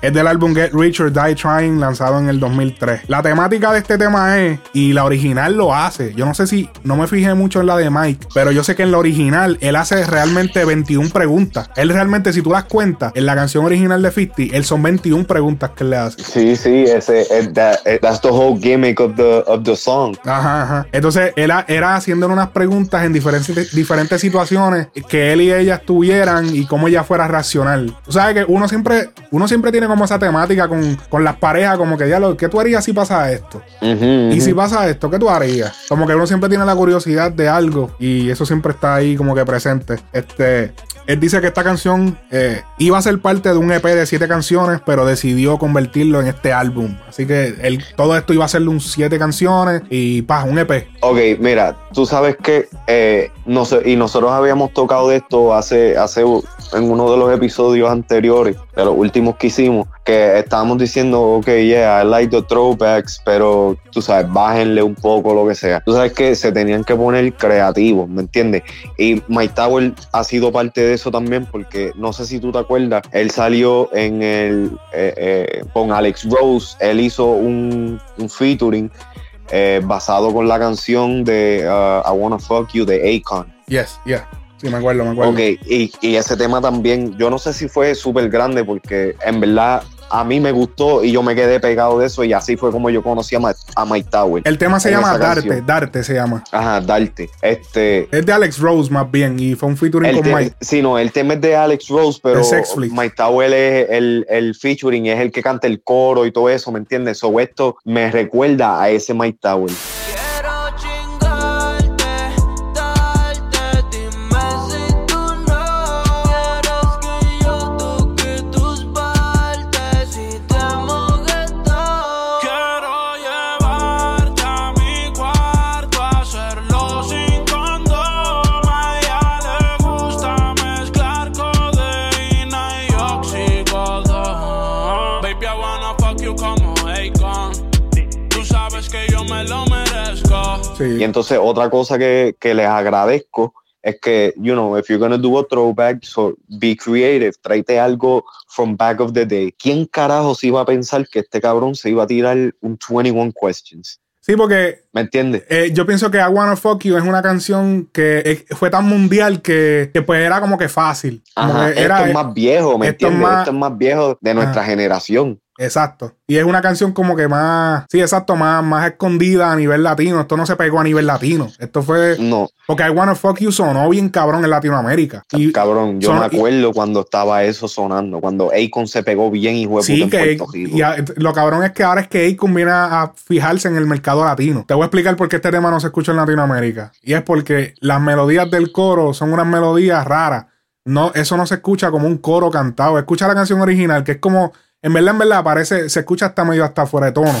Es del álbum Get Rich or Die Trying, lanzado en el 2003. La temática de este tema es, y la original lo hace. Yo no sé si, no me fijé mucho en la de Mike, pero yo sé que en la original él hace realmente 21 preguntas. Él realmente, si tú las cuentas, en la canción original de 50, él son 21 preguntas que él le hace. Sí, sí, ese, es that- eh, that's the whole gimmick of the, of the song. Ajá, ajá. Entonces, él era haciéndole unas preguntas en diferentes, diferentes situaciones que él y ella estuvieran y cómo ella fuera a reaccionar. Tú sabes que uno siempre siempre, uno siempre tiene como esa temática con, con las parejas, como que ya lo, ¿qué tú harías si pasa esto? Y si pasa esto, ¿qué tú harías? Como que uno siempre tiene la curiosidad de algo y eso siempre está ahí como que presente. Este, él dice que esta canción eh, iba a ser parte de un EP de siete canciones, pero decidió convertirlo en este álbum. Así que él, todo esto iba a ser un siete canciones y pa, un EP. Ok, mira, tú sabes que eh, no sé, y nosotros habíamos tocado de esto hace, hace en uno de los episodios anteriores, de los últimos que hicimos, que estábamos diciendo, ok, yeah, I like the throwbacks, pero tú sabes, bájenle un poco lo que sea. Tú sabes que se tenían que poner creativos, ¿me entiendes? Y Mike Tower ha sido parte de eso también, porque no sé si tú te acuerdas, él salió en el eh, eh, con Alex Rose, él hizo un, un featuring eh, basado con la canción de uh, I Wanna Fuck You de Akon. Yes, yeah. Sí, me acuerdo, me acuerdo. Ok, y, y ese tema también, yo no sé si fue súper grande porque en verdad a mí me gustó y yo me quedé pegado de eso y así fue como yo conocí a, Ma- a Mike Tower. El tema se llama Darte, canción. Darte se llama. Ajá, Darte. Este, Es de Alex Rose más bien y fue un featuring con Mike. sí, no, el tema es de Alex Rose, pero. Mike Tower es el, el featuring, es el que canta el coro y todo eso, ¿me entiendes? So esto me recuerda a ese Mike Tower. Sí. Y entonces otra cosa que, que les agradezco es que, you know, if you're gonna do a throwback, so be creative, tráete algo from back of the day. ¿Quién carajo se iba a pensar que este cabrón se iba a tirar un 21 questions? Sí, porque ¿Me entiendes? eh, yo pienso que I Wanna Fuck You es una canción que fue tan mundial que, que pues era como que fácil. Como Ajá, que era, esto es más viejo, ¿me esto es entiendes? más- esto es más viejo de nuestra Ajá. generación. Exacto. Y es una canción como que más, sí, exacto, más, más escondida a nivel latino. Esto no se pegó a nivel latino. Esto fue, No, porque I Wanna Fuck You sonó bien cabrón en Latinoamérica. Y cabrón, yo me acuerdo cuando estaba eso sonando, cuando Akon se pegó bien y fue Sí, en que Puerto Rico. y a- lo cabrón es que ahora es que Akon viene a, a fijarse en el mercado latino. Te voy a explicar por qué este tema no se escucha en Latinoamérica. Y es porque las melodías del coro son unas melodías raras. No, eso no se escucha como un coro cantado. Escucha la canción original, que es como, en verdad, en verdad, parece, se escucha hasta medio hasta fuera de tono.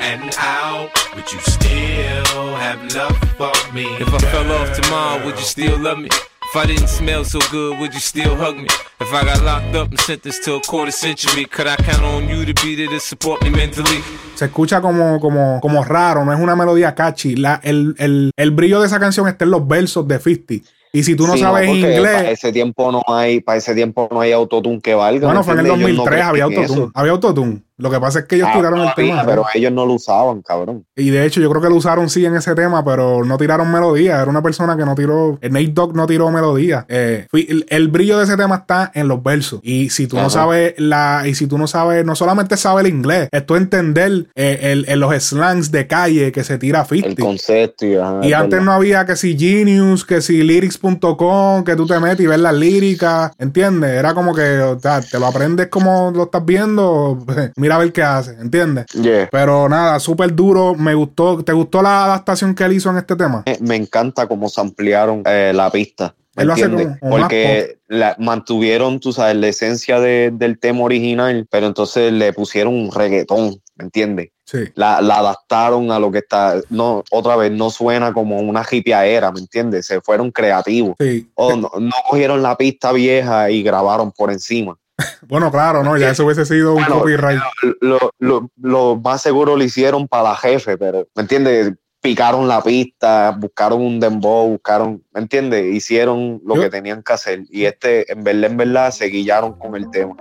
And out? Would you still have love for me? If I fell off tomorrow, would you still love me? If I didn't smell so good, would you still hug me? If I got locked up and sentenced to a quarter century, could I count on you to be there to support me mentally? Se escucha como, como, como raro, no es una melodía catchy. La, el, el, el brillo de esa canción está en los versos de 50. Y si tú no Sí, sabes porque Para inglés, ese tiempo no hay, para ese tiempo no hay autotune que valga. bueno, ¿me fue en el entiendes? Ellos no 2003, había autotune. Había autotune. Lo que pasa es que ellos Ah, tiraron el tema. Pero ellos no lo usaban, cabrón. Y de hecho, yo creo que lo usaron sí en ese tema, pero no tiraron melodía. Era una persona que no tiró. El Nate Dogg no tiró melodía. Eh, fui- el, el brillo de ese tema está en los versos. Y si tú no sabes la. Y si tú no sabes, no solamente sabes el inglés, es tú entender eh, el, el- los slangs de calle que se tira 50. El concepto y, ajá, Y es antes verdad. no había que si Genius, que si lyrics.com, que tú te metes y ves las líricas, ¿entiendes? Era como que o sea, te lo aprendes como lo estás viendo, mira a ver qué hace, ¿entiendes? Yeah. Pero nada, súper duro, me gustó, ¿te gustó la adaptación que él hizo en este tema? Me- Me encanta cómo se ampliaron eh, la pista. ¿me Él lo hace como- Porque la- mantuvieron, tú sabes, la esencia de- del tema original, pero entonces le pusieron un reggaetón, ¿me entiendes? Sí. La, la adaptaron a lo que está, no, otra vez, no suena como una hipiaera, ¿me entiendes? Se fueron creativos. Sí. O no, no cogieron la pista vieja y grabaron por encima. [laughs] Bueno, claro, no, ya eso hubiese sido un Bueno, copyright. Lo, lo- lo más seguro lo hicieron para la jefe, pero, ¿me entiendes? Picaron la pista, buscaron un dembow, buscaron, ¿me entiendes? Hicieron lo Yo- que tenían que hacer. Y este, en verdad, en verdad, se guillaron con el tema.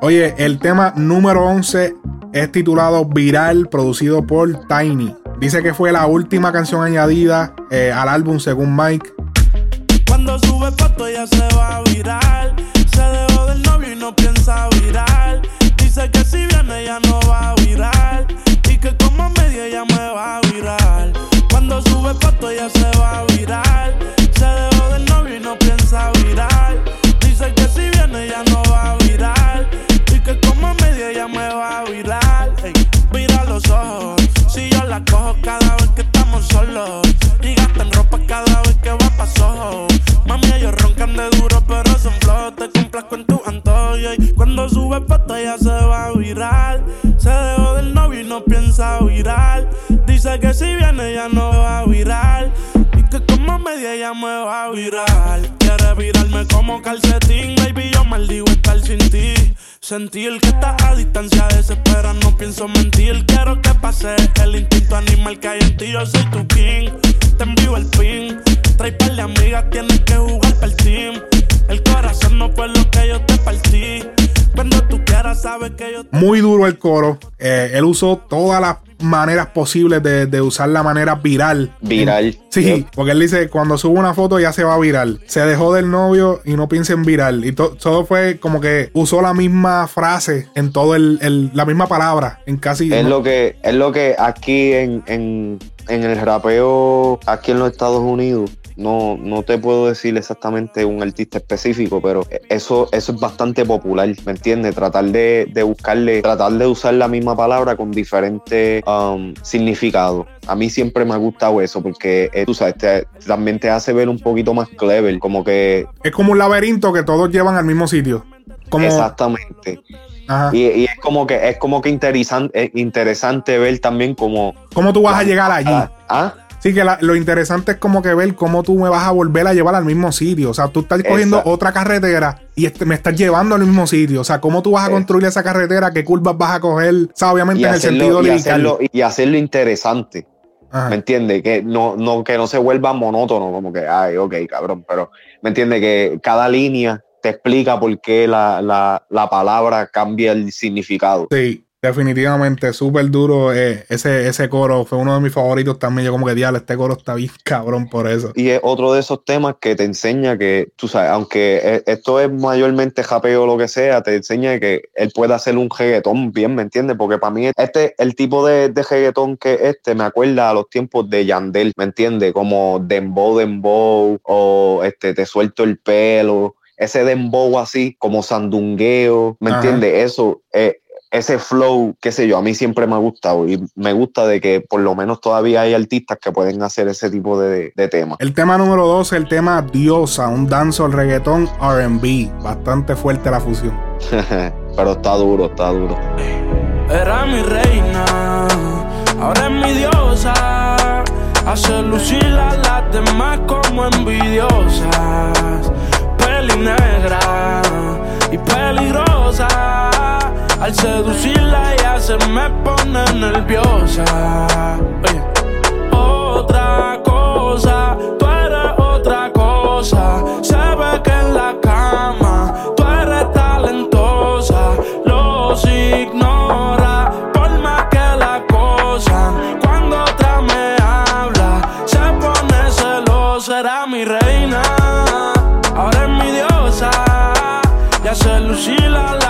Oye, el tema número 11 es titulado Viral, producido por Tiny. Dice que fue la última canción añadida eh, al álbum según Mike. Cuando sube foto ya se va a viral. Se dejó del novio y no piensa virar. Dice que si viene ya no va a virar. Y que como medio ya me va a virar. Cuando sube foto ya se va a virar. Cuando sube foto ella se va a viral. Se dejó del novio y no piensa viral. Dice que si viene ya no va a viral. Y que como media ella me va a viral. Quiere virarme como calcetín, baby. Yo maldigo estar sin ti. Sentir que estás a distancia desespera, no pienso mentir. Quiero que pase el instinto animal que hay en ti. Yo soy tu king. Te envío el pin. Trae par de amigas, tienes que jugar para el team. El corazón no fue lo que yo te partí. Cuando tú quieras, sabes que yo te Muy duro el coro. Eh, él usó todas las maneras posibles de, de usar la manera viral. Viral. Sí, Yep. porque él dice, cuando sube una foto ya se va viral. Se dejó del novio y no piensa en viral. Y to- todo fue como que usó la misma frase en todo el, el- la misma palabra en casi... Es lo que, es lo que aquí en, en, en el rapeo, aquí en los Estados Unidos, no, no te puedo decir exactamente un artista específico, pero eso, eso es bastante popular, ¿me entiendes? Tratar de, de buscarle, tratar de usar la misma palabra con diferentes um, significados. A mí siempre me ha gustado eso, porque eh, tú sabes, te- también te hace ver un poquito más clever, como que Es como un laberinto que todos llevan al mismo sitio. Como, exactamente. Ajá. Y, y es como que es como que interesante, interesante ver también como ¿Cómo tú vas a llegar allí? ¿Ah? Sí, que la- lo interesante es como que ver cómo tú me vas a volver a llevar al mismo sitio. O sea, tú estás cogiendo Exacto. otra carretera y este- me estás llevando al mismo sitio. O sea, cómo tú vas a construir esa carretera, qué curvas vas a coger. O sea, obviamente y en el sentido y lirical. hacerlo, y hacerlo interesante. Ajá. ¿Me entiendes? Que no, no, que no se vuelva monótono, como que, ay, ok, cabrón, pero ¿me entiendes? Que cada línea te explica por qué la, la, la palabra cambia el significado. Sí, definitivamente, súper duro. eh, ese, ese coro fue uno de mis favoritos también. Yo como que diablo, este coro está bien [laughs] cabrón por eso. Y es otro de esos temas que te enseña que, tú sabes, aunque e- esto es mayormente japeo o lo que sea, te enseña que él puede hacer un reggaetón bien, ¿me entiendes? Porque para mí este, el tipo de, de reggaetón que este me acuerda a los tiempos de Yandel, ¿me entiendes? Como Dembow Dembow o este Te suelto el pelo, ese Dembow así, como sandungueo, ¿me entiendes? Eso, eh, ese flow, qué sé yo, a mí siempre me ha gustado y me gusta de que por lo menos todavía hay artistas que pueden hacer ese tipo de, de temas. El tema número 12, el tema Diosa, un danzo al reggaetón RB. Bastante fuerte la fusión. [laughs] Pero está duro, está duro. Era mi reina, ahora es mi diosa. Hace lucir a las demás como envidiosas. Peli negra y peligrosa. Al seducirla ella se me pone nerviosa. Oye. Otra cosa, tú eres otra cosa. Se que en la cama tú eres talentosa. Los ignora por más que la cosa. Cuando otra me habla, se pone celosa. Era mi reina, ahora es mi diosa. Y hace lucir a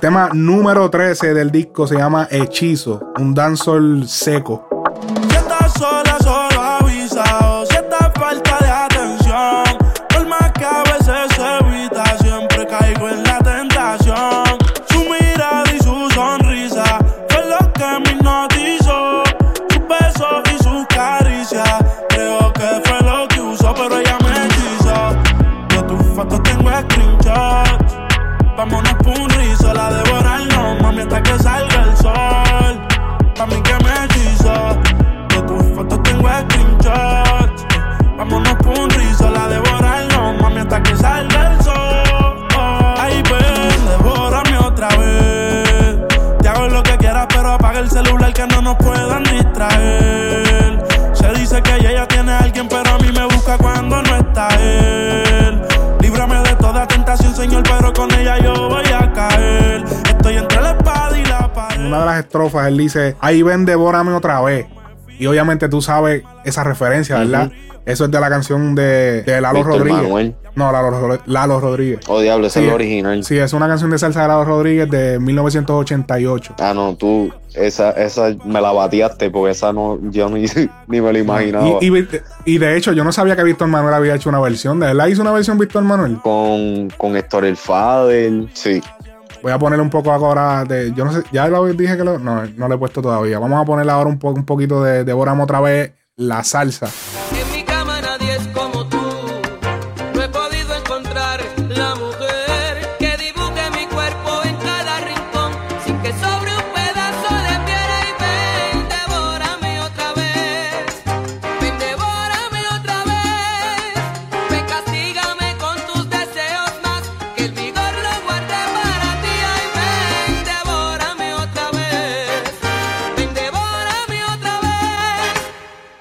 El tema número 13 del disco se llama Hechizo, un dancehall seco. Él dice, ahí ven, devórame otra vez. Y obviamente tú sabes esa referencia, ¿verdad? Eso es de la canción de, de Lalo Víctor Rodríguez. Manuel. No, Lalo, Lalo Rodríguez. Oh, diablo, ese Sí, es el original. Sí, es una canción de salsa de Lalo Rodríguez de 1988. Ah, no, tú, esa, esa me la bateaste porque esa no, yo ni, [laughs] ni me lo imaginaba. Y, y- y de hecho, yo no sabía que Víctor Manuel había hecho una versión. ¿De verdad hizo una versión Víctor Manuel? con, con Héctor el Fader, sí. Voy a ponerle un poco ahora de. Yo no sé, ya lo dije que lo. No, no lo he puesto todavía. Vamos a ponerle ahora un, po- un poquito de, de otra vez la salsa.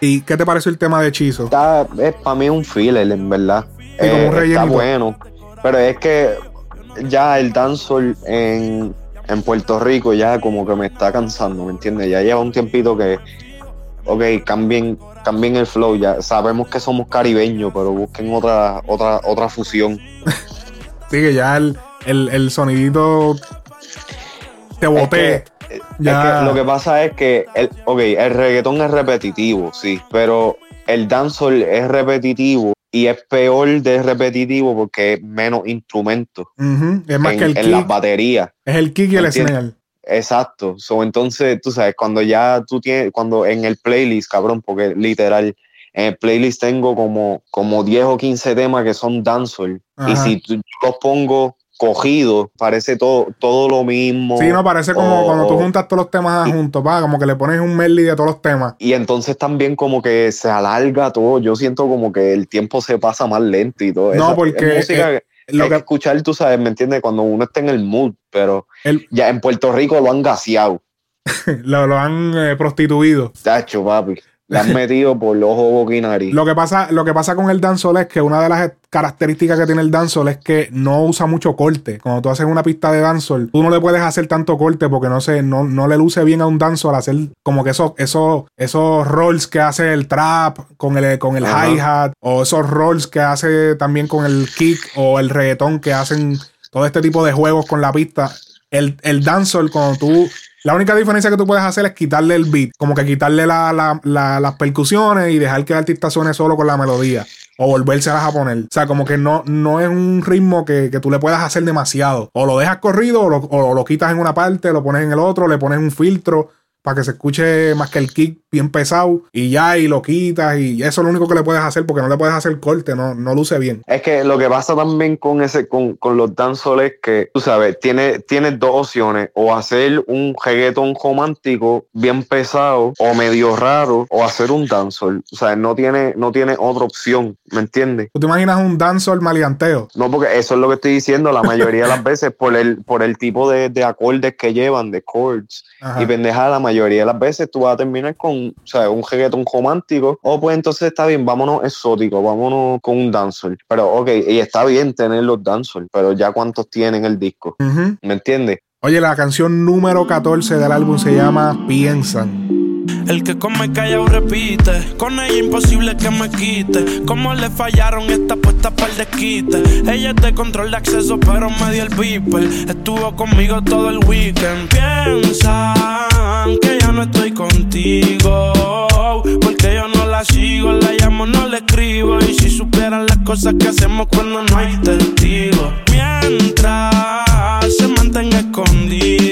¿Y qué te pareció el tema de hechizo? Está, es para mí un filler, en verdad. Sí, como un está rellenito. bueno. Pero es que ya el dancehall en, en Puerto Rico ya como que me está cansando, ¿me entiendes? Ya lleva un tiempito que, ok, cambien, cambien el flow. Ya sabemos que somos caribeños, pero busquen otra, otra, otra fusión. [laughs] Sí, que ya el, el, el sonidito te boté. Es que, es Ya. que lo que pasa es que el, ok, el reggaetón es repetitivo, sí, pero el dancehall es repetitivo y es peor de repetitivo porque es menos instrumentos Ujú, Es más en, que el en las baterías. Es el kick y el snare. Exacto. So, entonces, tú sabes, cuando ya tú tienes, cuando en el playlist, cabrón, porque literal, en el playlist tengo como, como 10 o 15 temas que son dancehall. Y si tú- yo los pongo cogidos, parece todo, todo lo mismo. Sí, no, parece como cuando tú juntas todos los temas juntos, va, como que le pones un medley de todos los temas. Y entonces también como que se alarga todo. Yo siento como que el tiempo se pasa más lento y todo. No, Esa- porque, es música eh, que lo hay que que- escuchar, tú sabes, ¿me entiendes? Cuando uno está en el mood, pero El- ya en Puerto Rico lo han gaseado. [laughs] lo, lo han eh, prostituido. Tacho, papi. Le han metido por los ojos boquinari. Lo que pasa, lo que pasa con el dancehall es que una de las características que tiene el dancehall es que no usa mucho corte. Cuando tú haces una pista de dancehall, tú no le puedes hacer tanto corte porque no sé, no, no le luce bien a un dancehall hacer como que esos, esos, esos rolls que hace el trap con el, con el hi-hat, o esos rolls que hace también con el kick, o el reggaetón que hacen todo este tipo de juegos con la pista. El, el dancehall, cuando tú. La única diferencia que tú puedes hacer es quitarle el beat, como que quitarle la- la- la- las percusiones y dejar que el artista suene solo con la melodía. O volvérselas a poner. O sea, como que no, no es un ritmo que, que tú le puedas hacer demasiado. O lo dejas corrido, o lo, o lo quitas en una parte, lo pones en el otro, le pones un filtro para que se escuche más que el kick bien pesado. Y ya, y lo quitas. Y eso es lo único que le puedes hacer porque no le puedes hacer corte, no, no luce bien. Es que lo que pasa también con ese, con, con los dancehall es que, tú sabes, tiene, tienes dos opciones, o hacer un reggaetón romántico bien pesado, o medio raro, o hacer un dancehall. O sea, no tiene, no tiene otra opción, ¿me entiendes? ¿Tú te imaginas un dancehall maleanteo? No, porque eso es lo que estoy diciendo la mayoría de las veces por el, por el tipo de, de acordes que llevan, de chords. Ajá. Y pendeja, la mayoría de las veces tú vas a terminar con o sea, un reggaetón romántico. O pues entonces está bien, vámonos exótico, vámonos con un dancehall. Pero ok, y está bien tener los dancehall, pero ya cuántos tienen el disco. Ujú. ¿Me entiendes? Oye, la canción número 14 del álbum se llama Piensan. El que come callado repite, con ella imposible que me quite. Como le fallaron esta puesta para el desquite. Ella es de control de acceso, pero me dio el beeper. Estuvo conmigo todo el weekend. Piensan que yo no estoy contigo. Porque yo no la sigo, la llamo, no le escribo. Y si supieran las cosas que hacemos cuando no hay testigos. Mientras se mantenga escondido.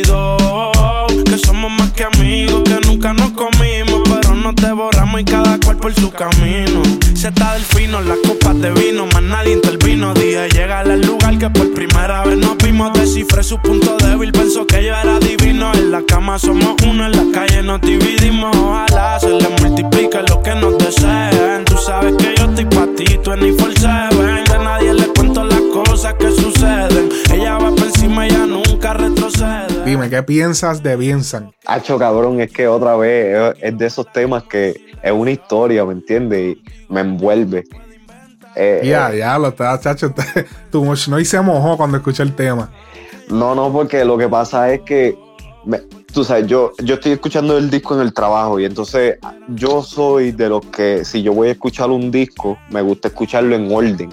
Nos devoramos y cada cual por su camino. Se está del fino, las copas de vino, más nadie intervino. Dije, llega al lugar que por primera vez nos vimos. Descifré su punto débil, pensó que yo era divino. En la cama somos uno, en la calle nos dividimos. Ojalá se le multiplique lo que nos deseen. Tú sabes que yo estoy pa' ti, tú en Seven. A nadie le cuento las cosas que suceden. Ella va por encima, ella nunca retrocede. Dime, ¿qué piensas de Piensan? Hacho, cabrón, es que otra vez es- es de esos temas que es una historia, ¿me entiendes? Y me envuelve. Eh, Ya, eh, ya, lo está, chacho. [laughs] Tu no y se mojó cuando escuché el tema. No, no, porque lo que pasa es que me- tú sabes, yo, yo estoy escuchando el disco en el trabajo y entonces yo soy de los que si yo voy a escuchar un disco, me gusta escucharlo en orden.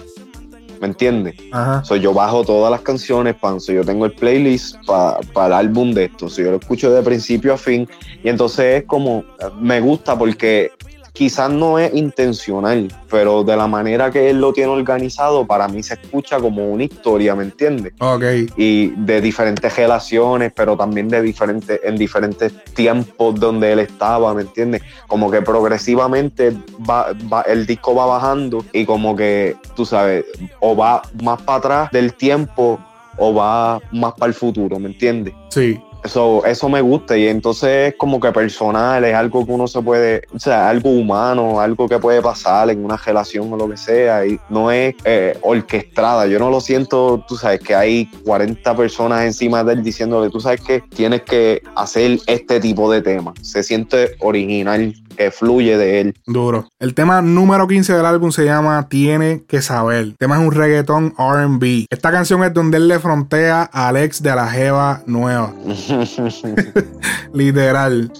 ¿Me entiendes? So, yo bajo todas las canciones, pan, so, yo tengo el playlist para el álbum de esto. So, yo lo escucho de principio a fin. Y entonces es como, me gusta porque quizás no es intencional, pero de la manera que él lo tiene organizado, para mí se escucha como una historia, ¿me entiendes? Ok. y de diferentes relaciones, pero también de diferentes, en diferentes tiempos donde él estaba, ¿me entiendes? Como que progresivamente va, va- el disco va bajando y como que, tú sabes, o va más para atrás del tiempo o va más para el futuro, ¿me entiendes? Sí. Eso, eso me gusta y entonces es como que personal, es algo que uno se puede, o sea, algo humano, algo que puede pasar en una relación o lo que sea y no es eh, orquestada. Yo no lo siento, tú sabes, que hay 40 personas encima de él diciéndole, tú sabes que tienes que hacer este tipo de tema. Se siente original, que fluye de él. Duro. El tema número 15 del álbum se llama Tiene que saber. El tema es un reggaetón RB. Esta canción es donde él le frontea a Alex de la Jeva Nueva. [laughs] [laughs] Literal.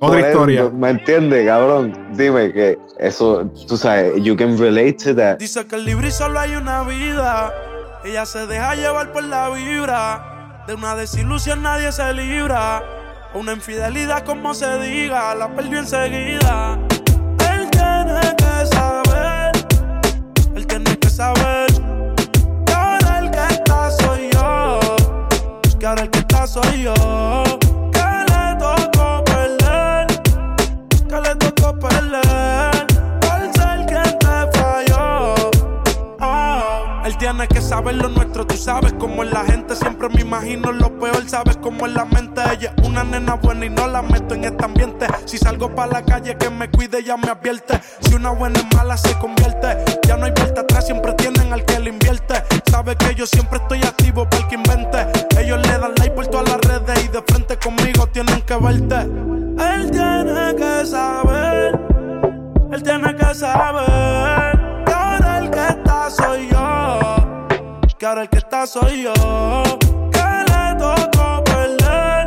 Otra historia. ¿Me entiendes, cabrón? Dime que eso, tú sabes, you can relate to that. Dice que el libre solo hay una vida. Ella se deja llevar por la vibra. De una desilusión nadie se libra. Una infidelidad, como se diga, la perdió enseguida. Él tiene que saber. Él tiene que saber. Que ahora el que está soy yo. Que ahora el que está soy yo. Ah, Él tiene que saber lo nuestro, tú sabes cómo es la gente. Siempre me imagino lo peor, sabes cómo es la mente. Ella es una nena buena y no la meto en este ambiente. Si salgo para la calle, que me cuide, ya me advierte. Si una buena es mala, se convierte. Ya no hay vuelta atrás, siempre tienen al que le invierte. Sabe que yo siempre estoy activo para el que invente. Ellos le dan like por todas las redes y de frente conmigo tienen que verte. Él tiene que saber. Él tiene que saber que ahora el que está soy yo. Que ahora el que está soy yo. Que le tocó perder.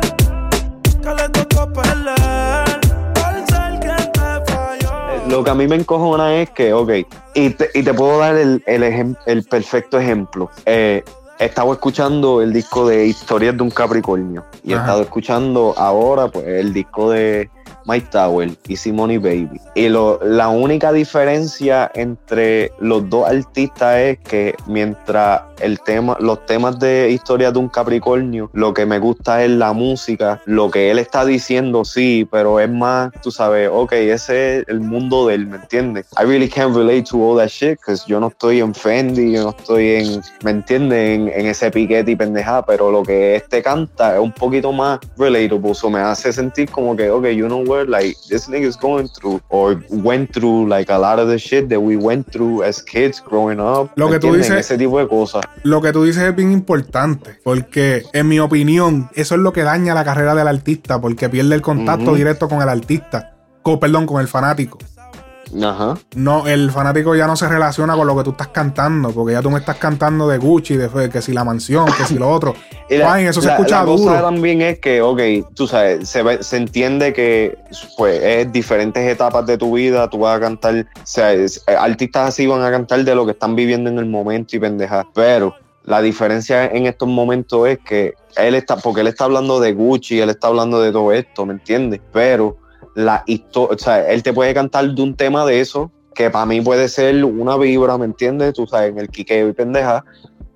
Que le tocó perder. Por ser quien te falló. Lo que a mí me encojona es que, ok, y te, y te puedo dar el, el, ejem- el perfecto ejemplo. Eh, he estado escuchando el disco de Historias de un Capricornio y he estado escuchando ahora pues, el disco de Mike Tower y Simone Baby. Y lo, la única diferencia entre los dos artistas es que mientras el tema, los temas de Historias de un Capricornio, lo que me gusta es la música, lo que él está diciendo, sí, pero es más, tú sabes, ok, ese es el mundo de él, ¿me entiendes? I really can't relate to all that shit, because yo no estoy en Fendi, yo no estoy en, ¿me entiendes? En, en ese piquete y pendejada, pero lo que este canta es un poquito más relatable, so me hace sentir como que, ok, you know what, like, this nigga is going through, or went through, like, a lot of the shit that we went through as kids growing up. Lo ¿me que tú dices- Ese tipo de cosas. Lo que tú dices es bien importante, porque en mi opinión, eso es lo que daña la carrera del artista, porque pierde el contacto Ujú. directo con el artista, con, perdón, con el fanático. Ajá. No, el fanático ya no se relaciona con lo que tú estás cantando, porque ya tú me estás cantando de Gucci, de que si la mansión, que si lo otro. [coughs] Y la- eso se escucha la cosa duro. también es que, ok, tú sabes, se, se entiende que pues es diferentes etapas de tu vida, tú vas a cantar, o sea, es- eh, artistas así van a cantar de lo que están viviendo en el momento y pendejas, pero la diferencia en estos momentos es que él está, porque él está hablando de Gucci, él está hablando de todo esto, ¿me entiendes? Pero la historia, o sea, él te puede cantar de un tema de eso, que para mí puede ser una vibra, ¿me entiendes? Tú sabes, en el quiqueo y pendeja,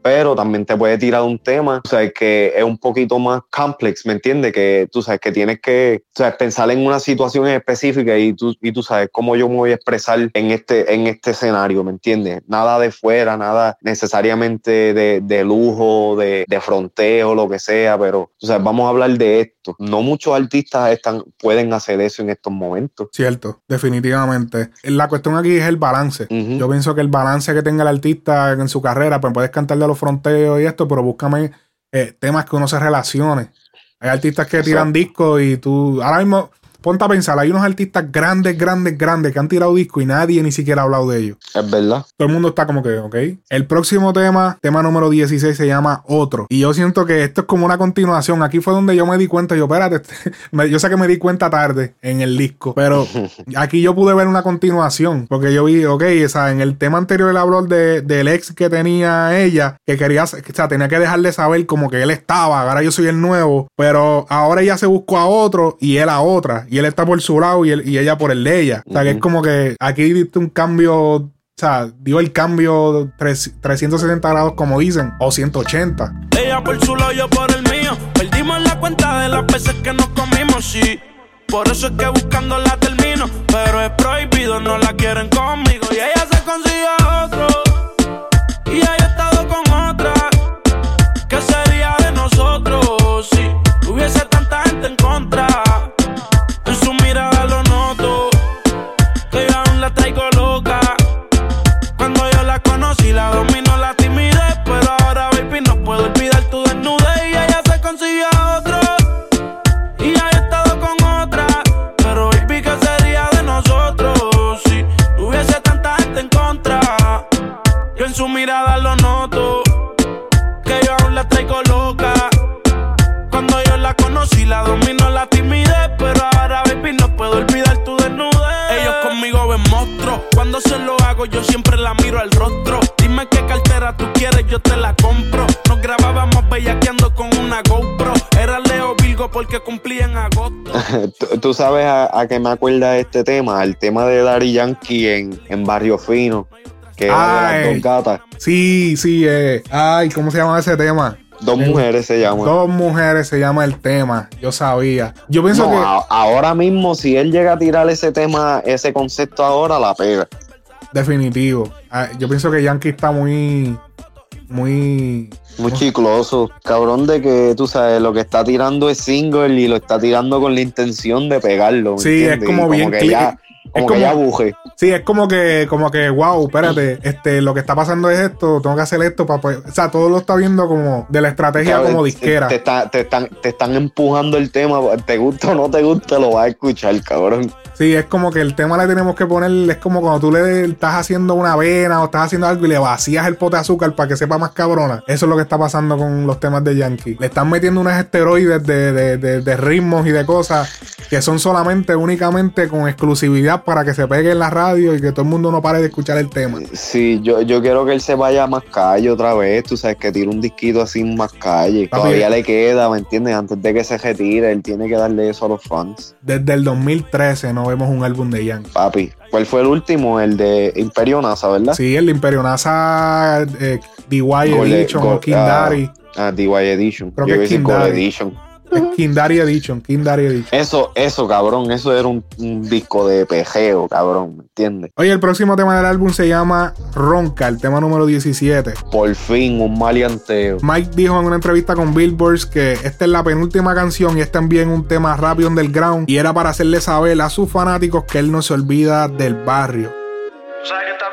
pero también te puede tirar un tema, o sea, que es un poquito más complex, ¿me entiendes? Que tú sabes que tienes que o sea, pensar en una situación específica y tú, y tú sabes cómo yo me voy a expresar en este, en este escenario, ¿me entiendes? Nada de fuera, nada necesariamente de, de lujo, de, de fronteo, lo que sea, pero tú sabes, vamos a hablar de esto. No muchos artistas están, pueden hacer eso en estos momentos. Cierto, definitivamente. La cuestión aquí es el balance. Yo pienso que el balance que tenga el artista en su carrera, pues puedes cantar de los fronteos y esto, pero búscame eh, temas que uno se relacione. Hay artistas que tiran discos y tú, ahora mismo, ponte a pensar, hay unos artistas grandes, grandes, grandes que han tirado disco y nadie ni siquiera ha hablado de ellos. Es verdad. Todo el mundo está como que, ok. El próximo tema, tema número 16, se llama Otro. Y yo siento que esto es como una continuación. Aquí fue donde yo me di cuenta, yo, espérate, [laughs] yo sé que me di cuenta tarde en el disco, pero [laughs] aquí yo pude ver una continuación. Porque yo vi, ok, o sea, en el tema anterior él habló de, del ex que tenía ella, que quería, o sea, tenía que dejarle saber como que él estaba, ahora yo soy el nuevo, pero ahora ella se buscó a otro y él a otra, y él está por su lado y, él- y ella por el de ella. O sea, que es como que aquí diste un cambio o sea, dio el cambio tres- 360 grados, como dicen, o 180. Ella por su lado, yo por el mío. Perdimos la cuenta de las veces que nos comimos, sí. Por eso es que buscando la termino. Pero es prohibido, no la quieren conmigo. Y ella se consigue a otro. Y ella ha estado con otra. ¿Qué sería de nosotros si hubiese tanta gente en contra? Su mirada lo noto. Que yo aún la traigo loca. Cuando yo la conocí, la dominó la timidez. Pero ahora, baby, no puedo olvidar tu desnudez. Ellos conmigo ven monstruos. Cuando se lo hago, yo siempre la miro al rostro. Dime qué cartera tú quieres, yo te la compro. Nos grabábamos bellaqueando con una GoPro. Era Leo Virgo porque cumplía en agosto. [laughs] ¿Tú, sabes a, a qué me acuerda este tema? El tema de Daddy Yankee en, en Barrio Fino. Que las Ay. dos gatas. Sí, sí, eh. Ay, ¿cómo se llama ese tema? Dos mujeres se llaman. Dos mujeres se llama el tema. Yo sabía. Yo pienso No, que. a- ahora mismo, si él llega a tirar ese tema, ese concepto ahora, la pega. Definitivo. Ah, Yo pienso que Yankee está muy. Muy. Muy chicloso. Cabrón de que, tú sabes, lo que está tirando es single y lo está tirando con la intención de pegarlo. ¿me Sí, es como Y bien que ya, como, es que como- ya buje. Sí, es como que, como que, wow, espérate, este, lo que está pasando es esto, tengo que hacer esto para poder- O sea, todo lo está viendo como de la estrategia como disquera. Te, está- te están, te están empujando el tema. Te gusta o no te gusta, lo vas a escuchar, cabrón. Sí, es como que el tema le tenemos que poner, es como cuando tú le estás haciendo una avena o estás haciendo algo y le vacías el pote de azúcar para que sepa más cabrona. Eso es lo que está pasando con los temas de Yankee. Le están metiendo unos esteroides de, de- de- de ritmos y de cosas que son solamente, únicamente con exclusividad para que se pegue en la radio y que todo el mundo no pare de escuchar el tema. Sí, yo, yo quiero que él se vaya a más calle otra vez. Tú sabes que tire un disquito así en más calle. Papi, Todavía le queda, ¿me entiendes? Antes de que se retire, él tiene que darle eso a los fans. Desde el 2013 no vemos un álbum de Yankee. Papi, ¿cuál fue el último? El de Imperio NASA, ¿verdad? Sí, el Imperio NASA, eh, DY Edition o Kindari. Ah, DY Edition. Creo Yo que es. Edition. Es Kindari Edition, Kindari Edition. Eso, eso, cabrón, eso era un, un disco de pejeo, cabrón, ¿me entiendes? Oye, el próximo tema del álbum se llama Ronca, el tema número 17. Por fin, un maleanteo. Mike dijo en una entrevista con Billboard que esta es la penúltima canción y es también un tema rápido underground y era para hacerle saber a sus fanáticos que él no se olvida del barrio. Sabes que está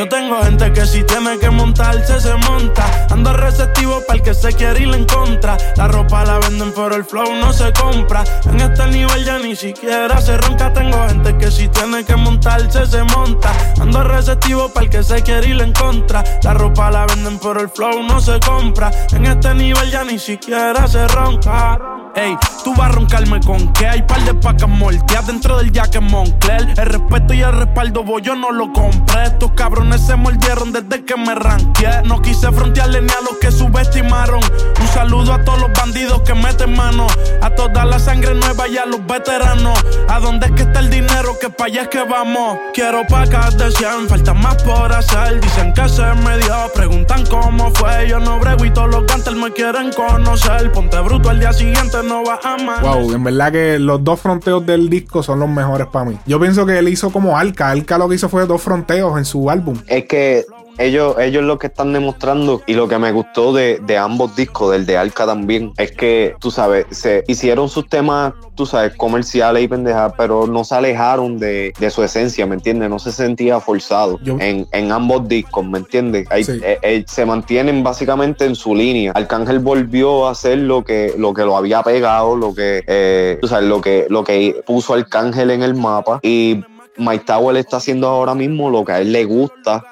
Yo tengo gente que si tiene que montarse se monta. Ando receptivo para el que se quiere ir en contra. La ropa la venden pero el flow no se compra. En este nivel ya ni siquiera se ronca. Tengo gente que si tiene que montarse se monta. Ando receptivo para el que se quiere ir en contra. La ropa la venden pero el flow no se compra. En este nivel ya ni siquiera se ronca. Ey, tú vas a roncarme con que hay par de pacas molteadas dentro del jacket Moncler. El respeto y el respaldo, voy, yo no lo compré. Estos cabrones se mordieron desde que me ranqué. No quise frontearle ni a los que subestimaron. Un saludo a todos los bandidos que meten mano. A toda la sangre nueva y a los veteranos. ¿A dónde es que está el dinero? Que pa' allá es que vamos. Quiero pacas de 100, falta más por hacer. Dicen que se me dio, preguntan cómo fue. Yo no brego y todos los gantes me quieren conocer. Ponte bruto al día siguiente, no va a amar. Wow, en verdad que los dos fronteos del disco son los mejores para mí. Yo pienso que él hizo como Alca. Alca lo que hizo fue dos fronteos en su álbum. Es que ellos, ellos lo que están demostrando y lo que me gustó de, de ambos discos, del de Arca también, es que, tú sabes, se hicieron sus temas, tú sabes, comerciales y pendejadas, pero no se alejaron de, de su esencia, ¿me entiendes? No se sentía forzado Yo- en, en ambos discos, ¿me entiendes? Sí. eh, eh, se mantienen básicamente en su línea. Arcángel volvió a hacer lo que lo, que lo había pegado, lo que, eh, tú sabes, lo que, lo que puso Arcángel en el mapa y Mike Tower está haciendo ahora mismo lo que a él le gusta,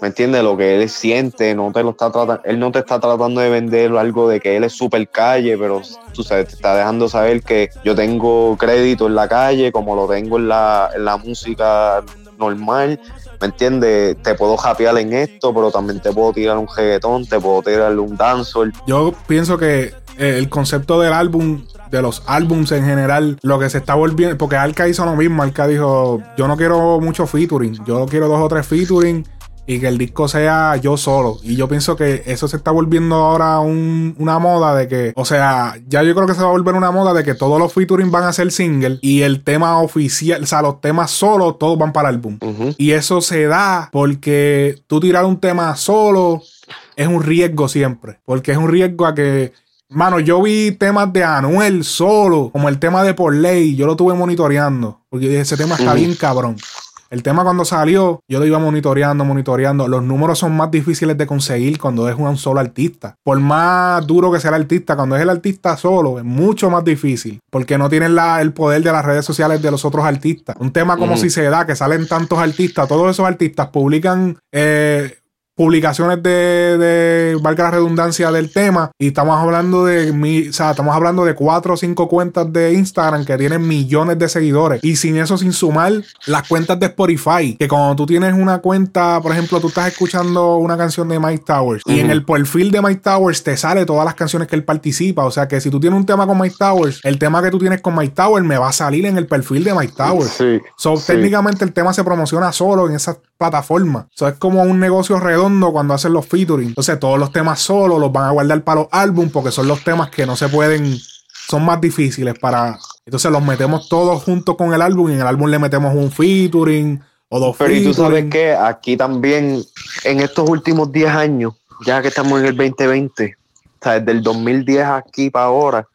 ¿me entiendes? Lo que él siente, no te lo está tratando, él no te está tratando de vender algo de que él es super calle, pero tú sabes, te está dejando saber que yo tengo crédito en la calle, como lo tengo en la, en la música normal, ¿me entiendes? Te puedo japear en esto, pero también te puedo tirar un reggaetón, te puedo tirar un dancehall. Yo pienso que eh, el concepto del álbum, de los álbums en general, lo que se está volviendo, porque Alka hizo lo mismo, Alka dijo, yo no quiero mucho featuring, yo quiero dos o tres featuring y que el disco sea yo solo. Y yo pienso que eso se está volviendo ahora un- una moda de que, o sea, ya yo creo que se va a volver una moda de que todos los featuring van a ser single y el tema oficial, o sea, los temas solos, todos van para el álbum. Y eso se da porque tú tirar un tema solo es un riesgo siempre. Porque es un riesgo a que. Mano, yo vi temas de Anuel solo, como el tema de Por Ley, yo lo tuve monitoreando. Porque ese tema está bien cabrón. El tema cuando salió, yo lo iba monitoreando, monitoreando. Los números son más difíciles de conseguir cuando es un solo artista. Por más duro que sea el artista, cuando es el artista solo, es mucho más difícil. Porque no tienen la- el poder de las redes sociales de los otros artistas. Un tema como Ujú. si se da, que salen tantos artistas, todos esos artistas publican eh, publicaciones de, de, valga la redundancia del tema, y estamos hablando de, mi, o sea, estamos hablando de cuatro o cinco cuentas de Instagram que tienen millones de seguidores, y sin eso, sin sumar las cuentas de Spotify, que cuando tú tienes una cuenta, por ejemplo, tú estás escuchando una canción de Mike Towers, y en el perfil de Mike Towers te sale todas las canciones que él participa, o sea que si tú tienes un tema con Mike Towers, el tema que tú tienes con Mike Towers me va a salir en el perfil de Mike Towers. Sí, So, sí. técnicamente el tema se promociona solo en esas plataformas. So, es como un negocio redondo cuando hacen los featuring. Entonces, todos los temas solo los van a guardar para los álbumes porque son los temas que no se pueden, son más difíciles para. Entonces, los metemos todos juntos con el álbum y en el álbum le metemos un featuring o dos Pero y tú sabes que aquí también, en estos últimos 10 años, ya que estamos en el 2020, o sea, desde el 2010 aquí para ahora,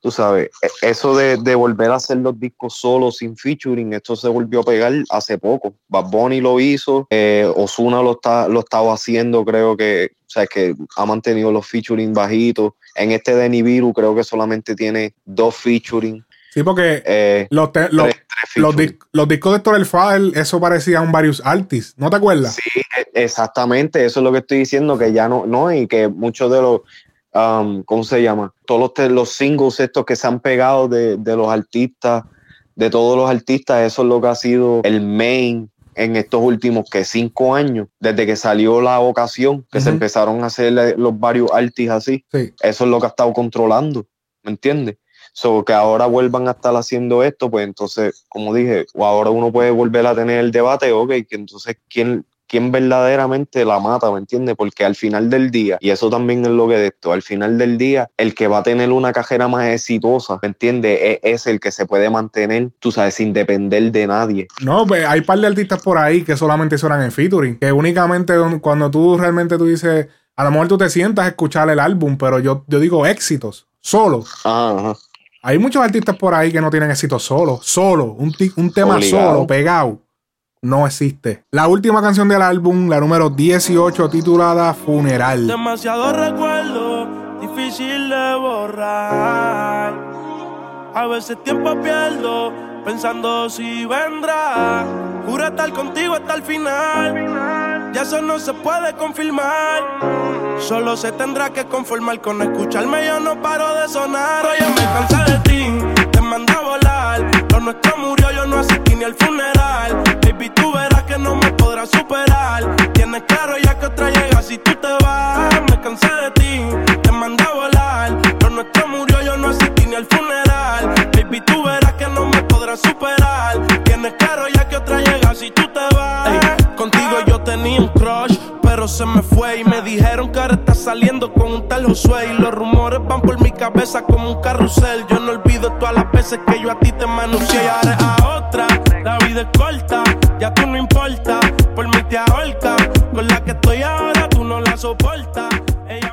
tú sabes, e- eso de, de volver a hacer los discos solos sin featuring, esto se volvió a pegar hace poco. Bad Bunny lo hizo, eh, Osuna lo está lo estaba haciendo, creo que, o sea, que ha mantenido los featuring bajitos. En este de Nibiru creo que solamente tiene dos featuring. Sí, porque eh, los, te- los- tres- tres los, featuring. dis- los discos de Torel File, eso parecía un varios artists. ¿No te acuerdas? Sí, e- exactamente, eso es lo que estoy diciendo, que ya no, no, y que muchos de los, um, ¿cómo se llama? Todos los, singles estos que se han pegado de, de los artistas, de todos los artistas, eso es lo que ha sido el main en estos últimos que cinco años, desde que salió la ocasión, que se empezaron a hacer los varios artistas así, Sí. eso es lo que ha estado controlando, ¿me entiendes? So, que ahora vuelvan a estar haciendo esto, pues entonces, como dije, o ahora uno puede volver a tener el debate, ok, que entonces, ¿quién, quién verdaderamente la mata, ¿me entiendes? Porque al final del día, y eso también es lo que de esto, al final del día, el que va a tener una cajera más exitosa, ¿me entiendes? Es, es el que se puede mantener, tú sabes, sin depender de nadie. No, pues hay par de artistas por ahí que solamente suenan en featuring. Que únicamente cuando tú realmente tú dices, a lo mejor tú te sientas a escuchar el álbum, pero yo, yo digo éxitos, solo. Ajá. Hay muchos artistas por ahí que no tienen éxitos solo, solo, un, un tema Obligado. solo, pegado. No existe. La última canción del álbum, la número 18, titulada Funeral. Demasiado recuerdo, difícil de borrar. A veces tiempo pierdo, pensando si vendrá. Juro estar contigo hasta el final. Ya eso no se puede confirmar. Solo se tendrá que conformar con escucharme. Yo no paro de sonar. Oye, me cansé de ti, te mandé a volar. Lo nuestro murió, yo no asistí ni al funeral. Baby, tú verás que no me podrás superar. Tienes claro ya que otra llega si tú te vas. Me cansé de ti, te mandé a volar. Lo nuestro murió, yo no asistí ni al funeral. Baby, tú verás que no me podrás superar. Tienes claro ya que otra llega si tú te vas. Contigo yo tenía un crush, pero se me fue y me dijeron que ahora estás saliendo con un tal Josué. Y los rumores van por mi cabeza como un carrusel. Yo no olvido todas las veces que yo a ti te manuncié y ahora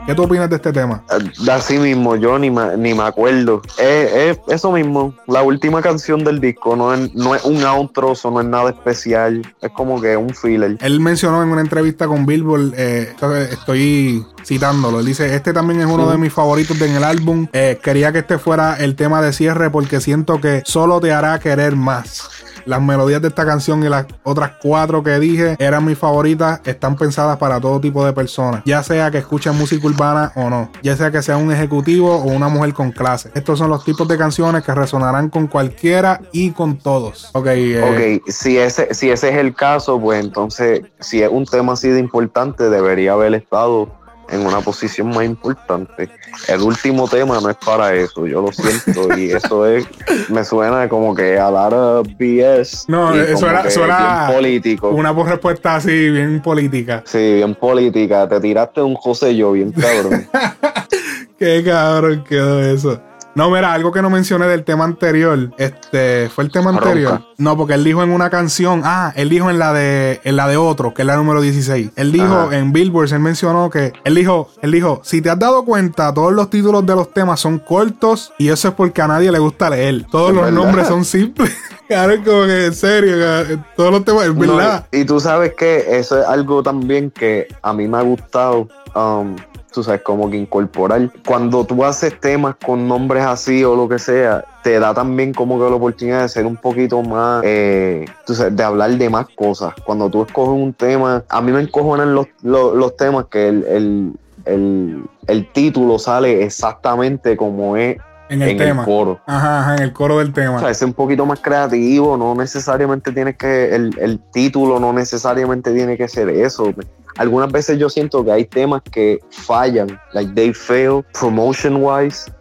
¿Qué tú opinas de este tema? De así mismo, yo ni me, ni me acuerdo. Es, es eso mismo, la última canción del disco no es, no es un outro, eso no es nada especial, es como que un filler. Él mencionó en una entrevista con Billboard, eh, estoy citándolo, él dice, este también es uno de mis favoritos en el álbum, Eh, quería que este fuera el tema de cierre porque siento que solo te hará querer más. Las melodías de esta canción y las otras cuatro que dije eran mis favoritas, están pensadas para todo tipo de personas, ya sea que escuchen música urbana o no, ya sea que sea un ejecutivo o una mujer con clase. Estos son los tipos de canciones que resonarán con cualquiera y con todos. Ok, eh, si ese, si ese es el caso, pues entonces, si es un tema así de importante, debería haber estado en una posición más importante. El último tema no es para eso, yo lo siento, y eso es, me suena como que a of BS. No, eso como era, político. una respuesta así, bien política. Sí, bien política. Te tiraste un José yo, bien cabrón. [laughs] Qué cabrón quedó eso. No, mira, algo que no mencioné del tema anterior. Este, ¿fue el tema Ronca. anterior? No, porque él dijo en una canción, ah, él dijo en la de en la de otro, que es la número 16. Él dijo Ajá. en Billboard, él mencionó que él dijo, él dijo, si te has dado cuenta, todos los títulos de los temas son cortos y eso es porque a nadie le gusta leer. Todos los verdad. nombres son simples. [laughs] Claro, como que en serio, cabrón, todos los temas, es No, verdad. y tú sabes que eso es algo también que a mí me ha gustado, um, tú sabes, como que incorporar. Cuando tú haces temas con nombres así o lo que sea, te da también como que la oportunidad de ser un poquito más, eh, tú sabes, de hablar de más cosas. Cuando tú escoges un tema, a mí me encojonan los, los, los temas que el, el, el, el título sale exactamente como es En el en tema. el coro. Ajá, ajá, en el coro del tema. O sea, ser un poquito más creativo, no necesariamente tienes que, el, el título no necesariamente tiene que ser eso. Algunas veces yo siento que hay temas que fallan, like they fail promotion wise,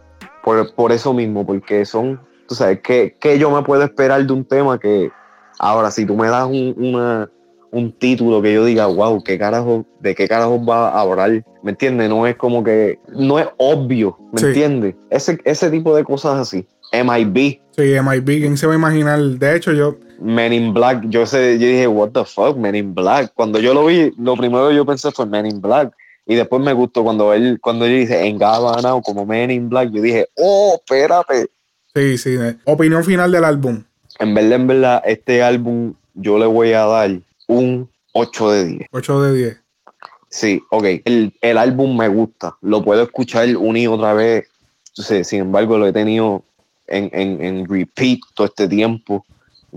por, por eso mismo, porque son, tú sabes, ¿qué, qué yo me puedo esperar de un tema que ahora si tú me das un, una, un título que yo diga, wow, ¿qué carajo, ¿de qué carajo va a hablar? ¿Me entiendes? No es como que, no es obvio, ¿me Sí. entiendes? Ese, ese tipo de cosas así. MIB, Sí, MIB, ¿quién se va a imaginar? De hecho, yo, Men in Black, yo sé, yo dije, what the fuck, Men in Black. Cuando yo lo vi, lo primero que yo pensé fue Men in Black. Y después me gustó cuando él, cuando él dice en Gabana o como Men in Black, yo dije, oh, espérate. sí, sí. eh. Opinión final del álbum. En verdad, en verdad, este álbum yo le voy a dar un 8 de 10. 8 de 10. Sí, ok. El, el álbum me gusta. Lo puedo escuchar una y otra vez. Entonces, sin embargo, lo he tenido en, en, en repeat todo este tiempo.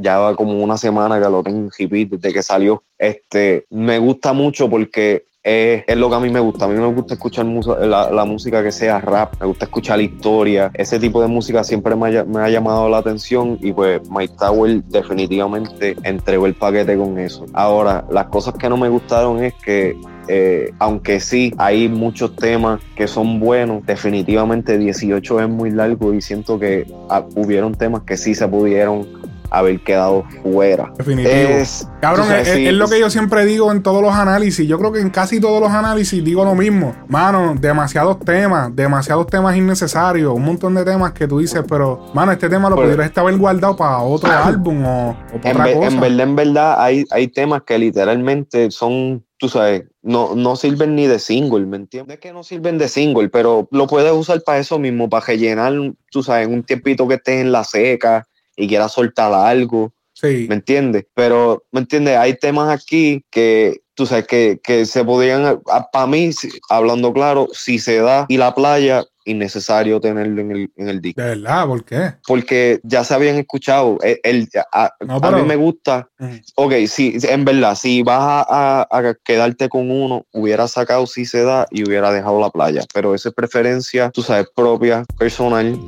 Ya va como una semana que lo tengo en repeat desde que salió. Este, me gusta mucho porque es, es lo que a mí me gusta. A mí me gusta escuchar la, la música que sea rap, me gusta escuchar historia. Ese tipo de música siempre me ha, me ha llamado la atención y pues Mike Tower definitivamente entregó el paquete con eso. Ahora, las cosas que no me gustaron es que eh, aunque sí hay muchos temas que son buenos, definitivamente 18 es muy largo y siento que ah, hubieron temas que sí se pudieron haber quedado fuera. Definitivo. Es, Cabrón, es, lo que yo siempre digo en todos los análisis. Yo creo que en casi todos los análisis digo lo mismo. Mano, demasiados temas, demasiados temas innecesarios, un montón de temas que tú dices, pero, mano, este tema lo Pero- pudieras estar guardado para otro [laughs] álbum o, o para en, otra ve- cosa. en verdad, en verdad, hay, hay temas que literalmente son, tú sabes, no, no sirven ni de single, ¿me entiendes? Es que no sirven de single, pero lo puedes usar para eso mismo, para rellenar, tú sabes, un tiempito que estés en la seca y quieras soltar algo. Sí. ¿me entiendes? Pero, ¿me entiendes? Hay temas aquí que, tú sabes, que, que se podían, para mí, hablando claro, si se da y la playa, innecesario tenerlo en el, en el disco. De verdad, ¿por qué? Porque ya se habían escuchado. El, el- a, No, a pero- mí me gusta. Ujú. Ok, sí, en verdad, si vas a, a- a quedarte con uno, hubiera sacado si se da y hubiera dejado la playa. Pero esa es preferencia, tú sabes, propia, personal.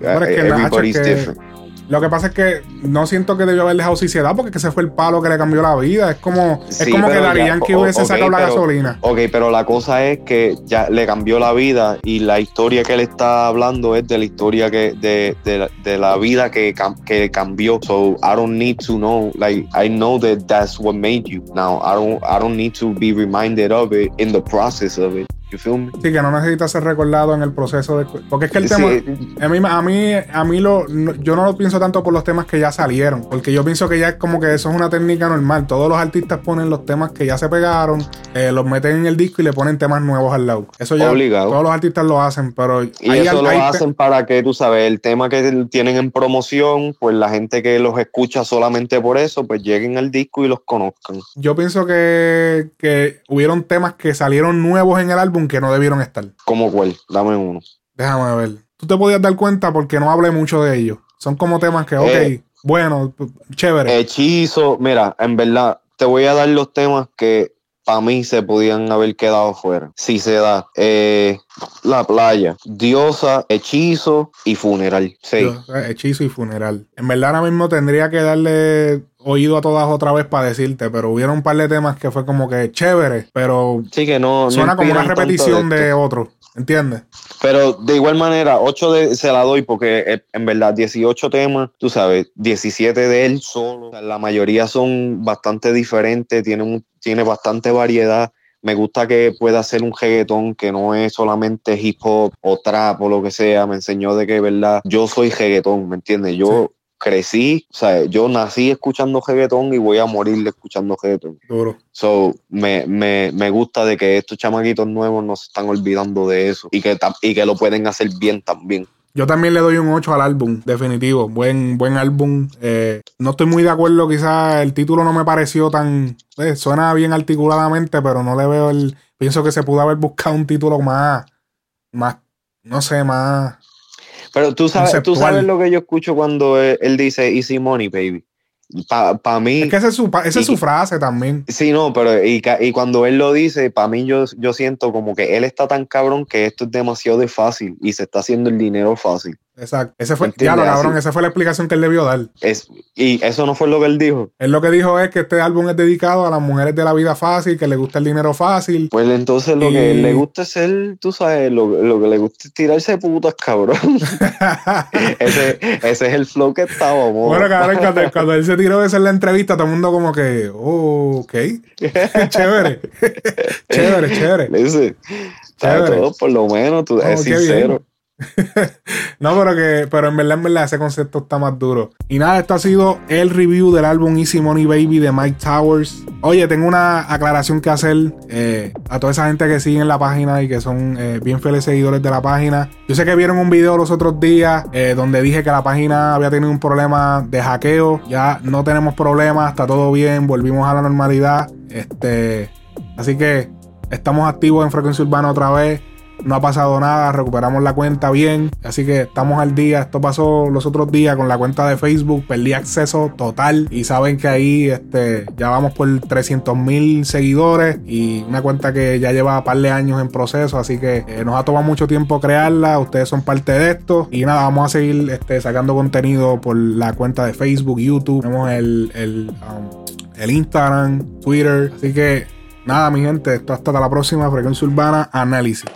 Pero es que, Eh, Everybody's es que different. Lo que pasa es que no siento que debió haber dejado suciedad porque que ese fue el palo que le cambió la vida. Es como, es Sí, como que pero Darían ya, que o- hubiese sacado la gasolina. Ok, pero la cosa es que ya le cambió la vida y la historia que él está hablando es de la historia que de, de, la- de la vida que, que cambió. So I don't need to know, like I know that that's what made you. Now I don't I don't need to be reminded of it in the process of it. You feel me? Sí, que no necesita ser recordado en el proceso de. Porque es que el Sí. tema. A mí, a mí, a mí lo, no- yo no lo pienso tanto por los temas que ya salieron. Porque yo pienso que ya es como que eso es una técnica normal. Todos los artistas ponen los temas que ya se pegaron, eh, los meten en el disco y le ponen temas nuevos al lado. Eso ya. Obligado. Todos los artistas lo hacen, pero. Y hay- eso lo hay hacen para que, tú sabes, el tema que tienen en promoción, pues la gente que los escucha solamente por eso, pues lleguen al disco y los conozcan. Yo pienso que, que hubieron temas que salieron nuevos en el álbum que no debieron estar. ¿Como cuál? Dame uno. Déjame ver. Tú te podías dar cuenta porque no hablé mucho de ellos. Son como temas que, ok, Eh. bueno, chévere. Hechizo, mira, en verdad, te voy a dar los temas que para mí se podían haber quedado fuera. Si se da, eh, La Playa, Diosa, Hechizo y Funeral. Sí. Hechizo y funeral. En verdad, ahora mismo tendría que darle oído a todas otra vez para decirte, pero hubieron un par de temas que fue como que chévere, pero Sí, que no. no suena como una repetición de de esto. otro. ¿Entiendes? Pero de igual manera, 8 de, se la doy porque eh, en verdad 18 temas, tú sabes, 17 de él solo. O sea, la mayoría son bastante diferentes, tiene, un- tiene bastante variedad. Me gusta que pueda hacer un reggaetón que no es solamente hip hop o trap o lo que sea. Me enseñó de que, verdad, yo soy reggaetón, ¿me entiendes? Yo crecí, o sea, yo nací escuchando reggaetón y voy a morir escuchando reggaetón. Duro. So, me, me, me gusta de que estos chamaquitos nuevos no se están olvidando de eso y que, y que lo pueden hacer bien también. Yo también le doy un 8 al álbum, definitivo. Buen, buen álbum. Eh, no estoy muy de acuerdo, quizás el título no me pareció tan... eh, suena bien articuladamente, pero no le veo el... Pienso que se pudo haber buscado un título más... Más... No sé, más... Pero tú sabes, tú sabes lo que yo escucho cuando él, él dice Easy Money, baby. Para mí... Es que esa es su, pa- es su frase también. Sí, no, pero y, y cuando él lo dice, para mí yo, yo siento como que él está tan cabrón que esto es demasiado de fácil y se está haciendo el dinero fácil. Exacto. Ese fue, ya lo cabrón, esa fue la explicación que él debió dar. Es, y eso no fue lo que él dijo. Él lo que dijo es que este álbum es dedicado a las mujeres de la vida fácil, que le gusta el dinero fácil. Pues entonces lo Y- que le gusta es ser, tú sabes, lo, lo que le gusta es tirarse putas, cabrón. [laughs] ese, ese es el flow que estaba, amor. Bueno, cabrón, cuando, cuando él se tiró eso en la entrevista, todo el mundo como que, oh, ok. [laughs] [laughs] chévere. chévere, chévere. ¿sabes? Chévere. Todo por lo menos, tú, Oh, es qué sincero. [laughs] No, pero que, pero en verdad, en verdad, ese concepto está más duro. Y nada, esto ha sido el review del álbum Easy Money Baby de Mike Towers. Oye, tengo una aclaración que hacer eh, a toda esa gente que sigue en la página y que son eh, bien fieles seguidores de la página. Yo sé que vieron un video los otros días eh, donde dije que la página había tenido un problema de hackeo. Ya no tenemos problemas, está todo bien, volvimos a la normalidad. Este, así que estamos activos en Frecuencia Urbana otra vez. No ha pasado nada, recuperamos la cuenta bien. Así que estamos al día. Esto pasó los otros días con la cuenta de Facebook. Perdí acceso total. Y saben que ahí este, ya vamos por 300 mil seguidores. Y una cuenta que ya lleva un par de años en proceso. Así que eh, nos ha tomado mucho tiempo crearla. Ustedes son parte de esto. Y nada, vamos a seguir este, sacando contenido por la cuenta de Facebook, YouTube. Tenemos el, el, um, el Instagram, Twitter. Así que nada, mi gente. Esto hasta la próxima. Frecuencia Urbana Análisis.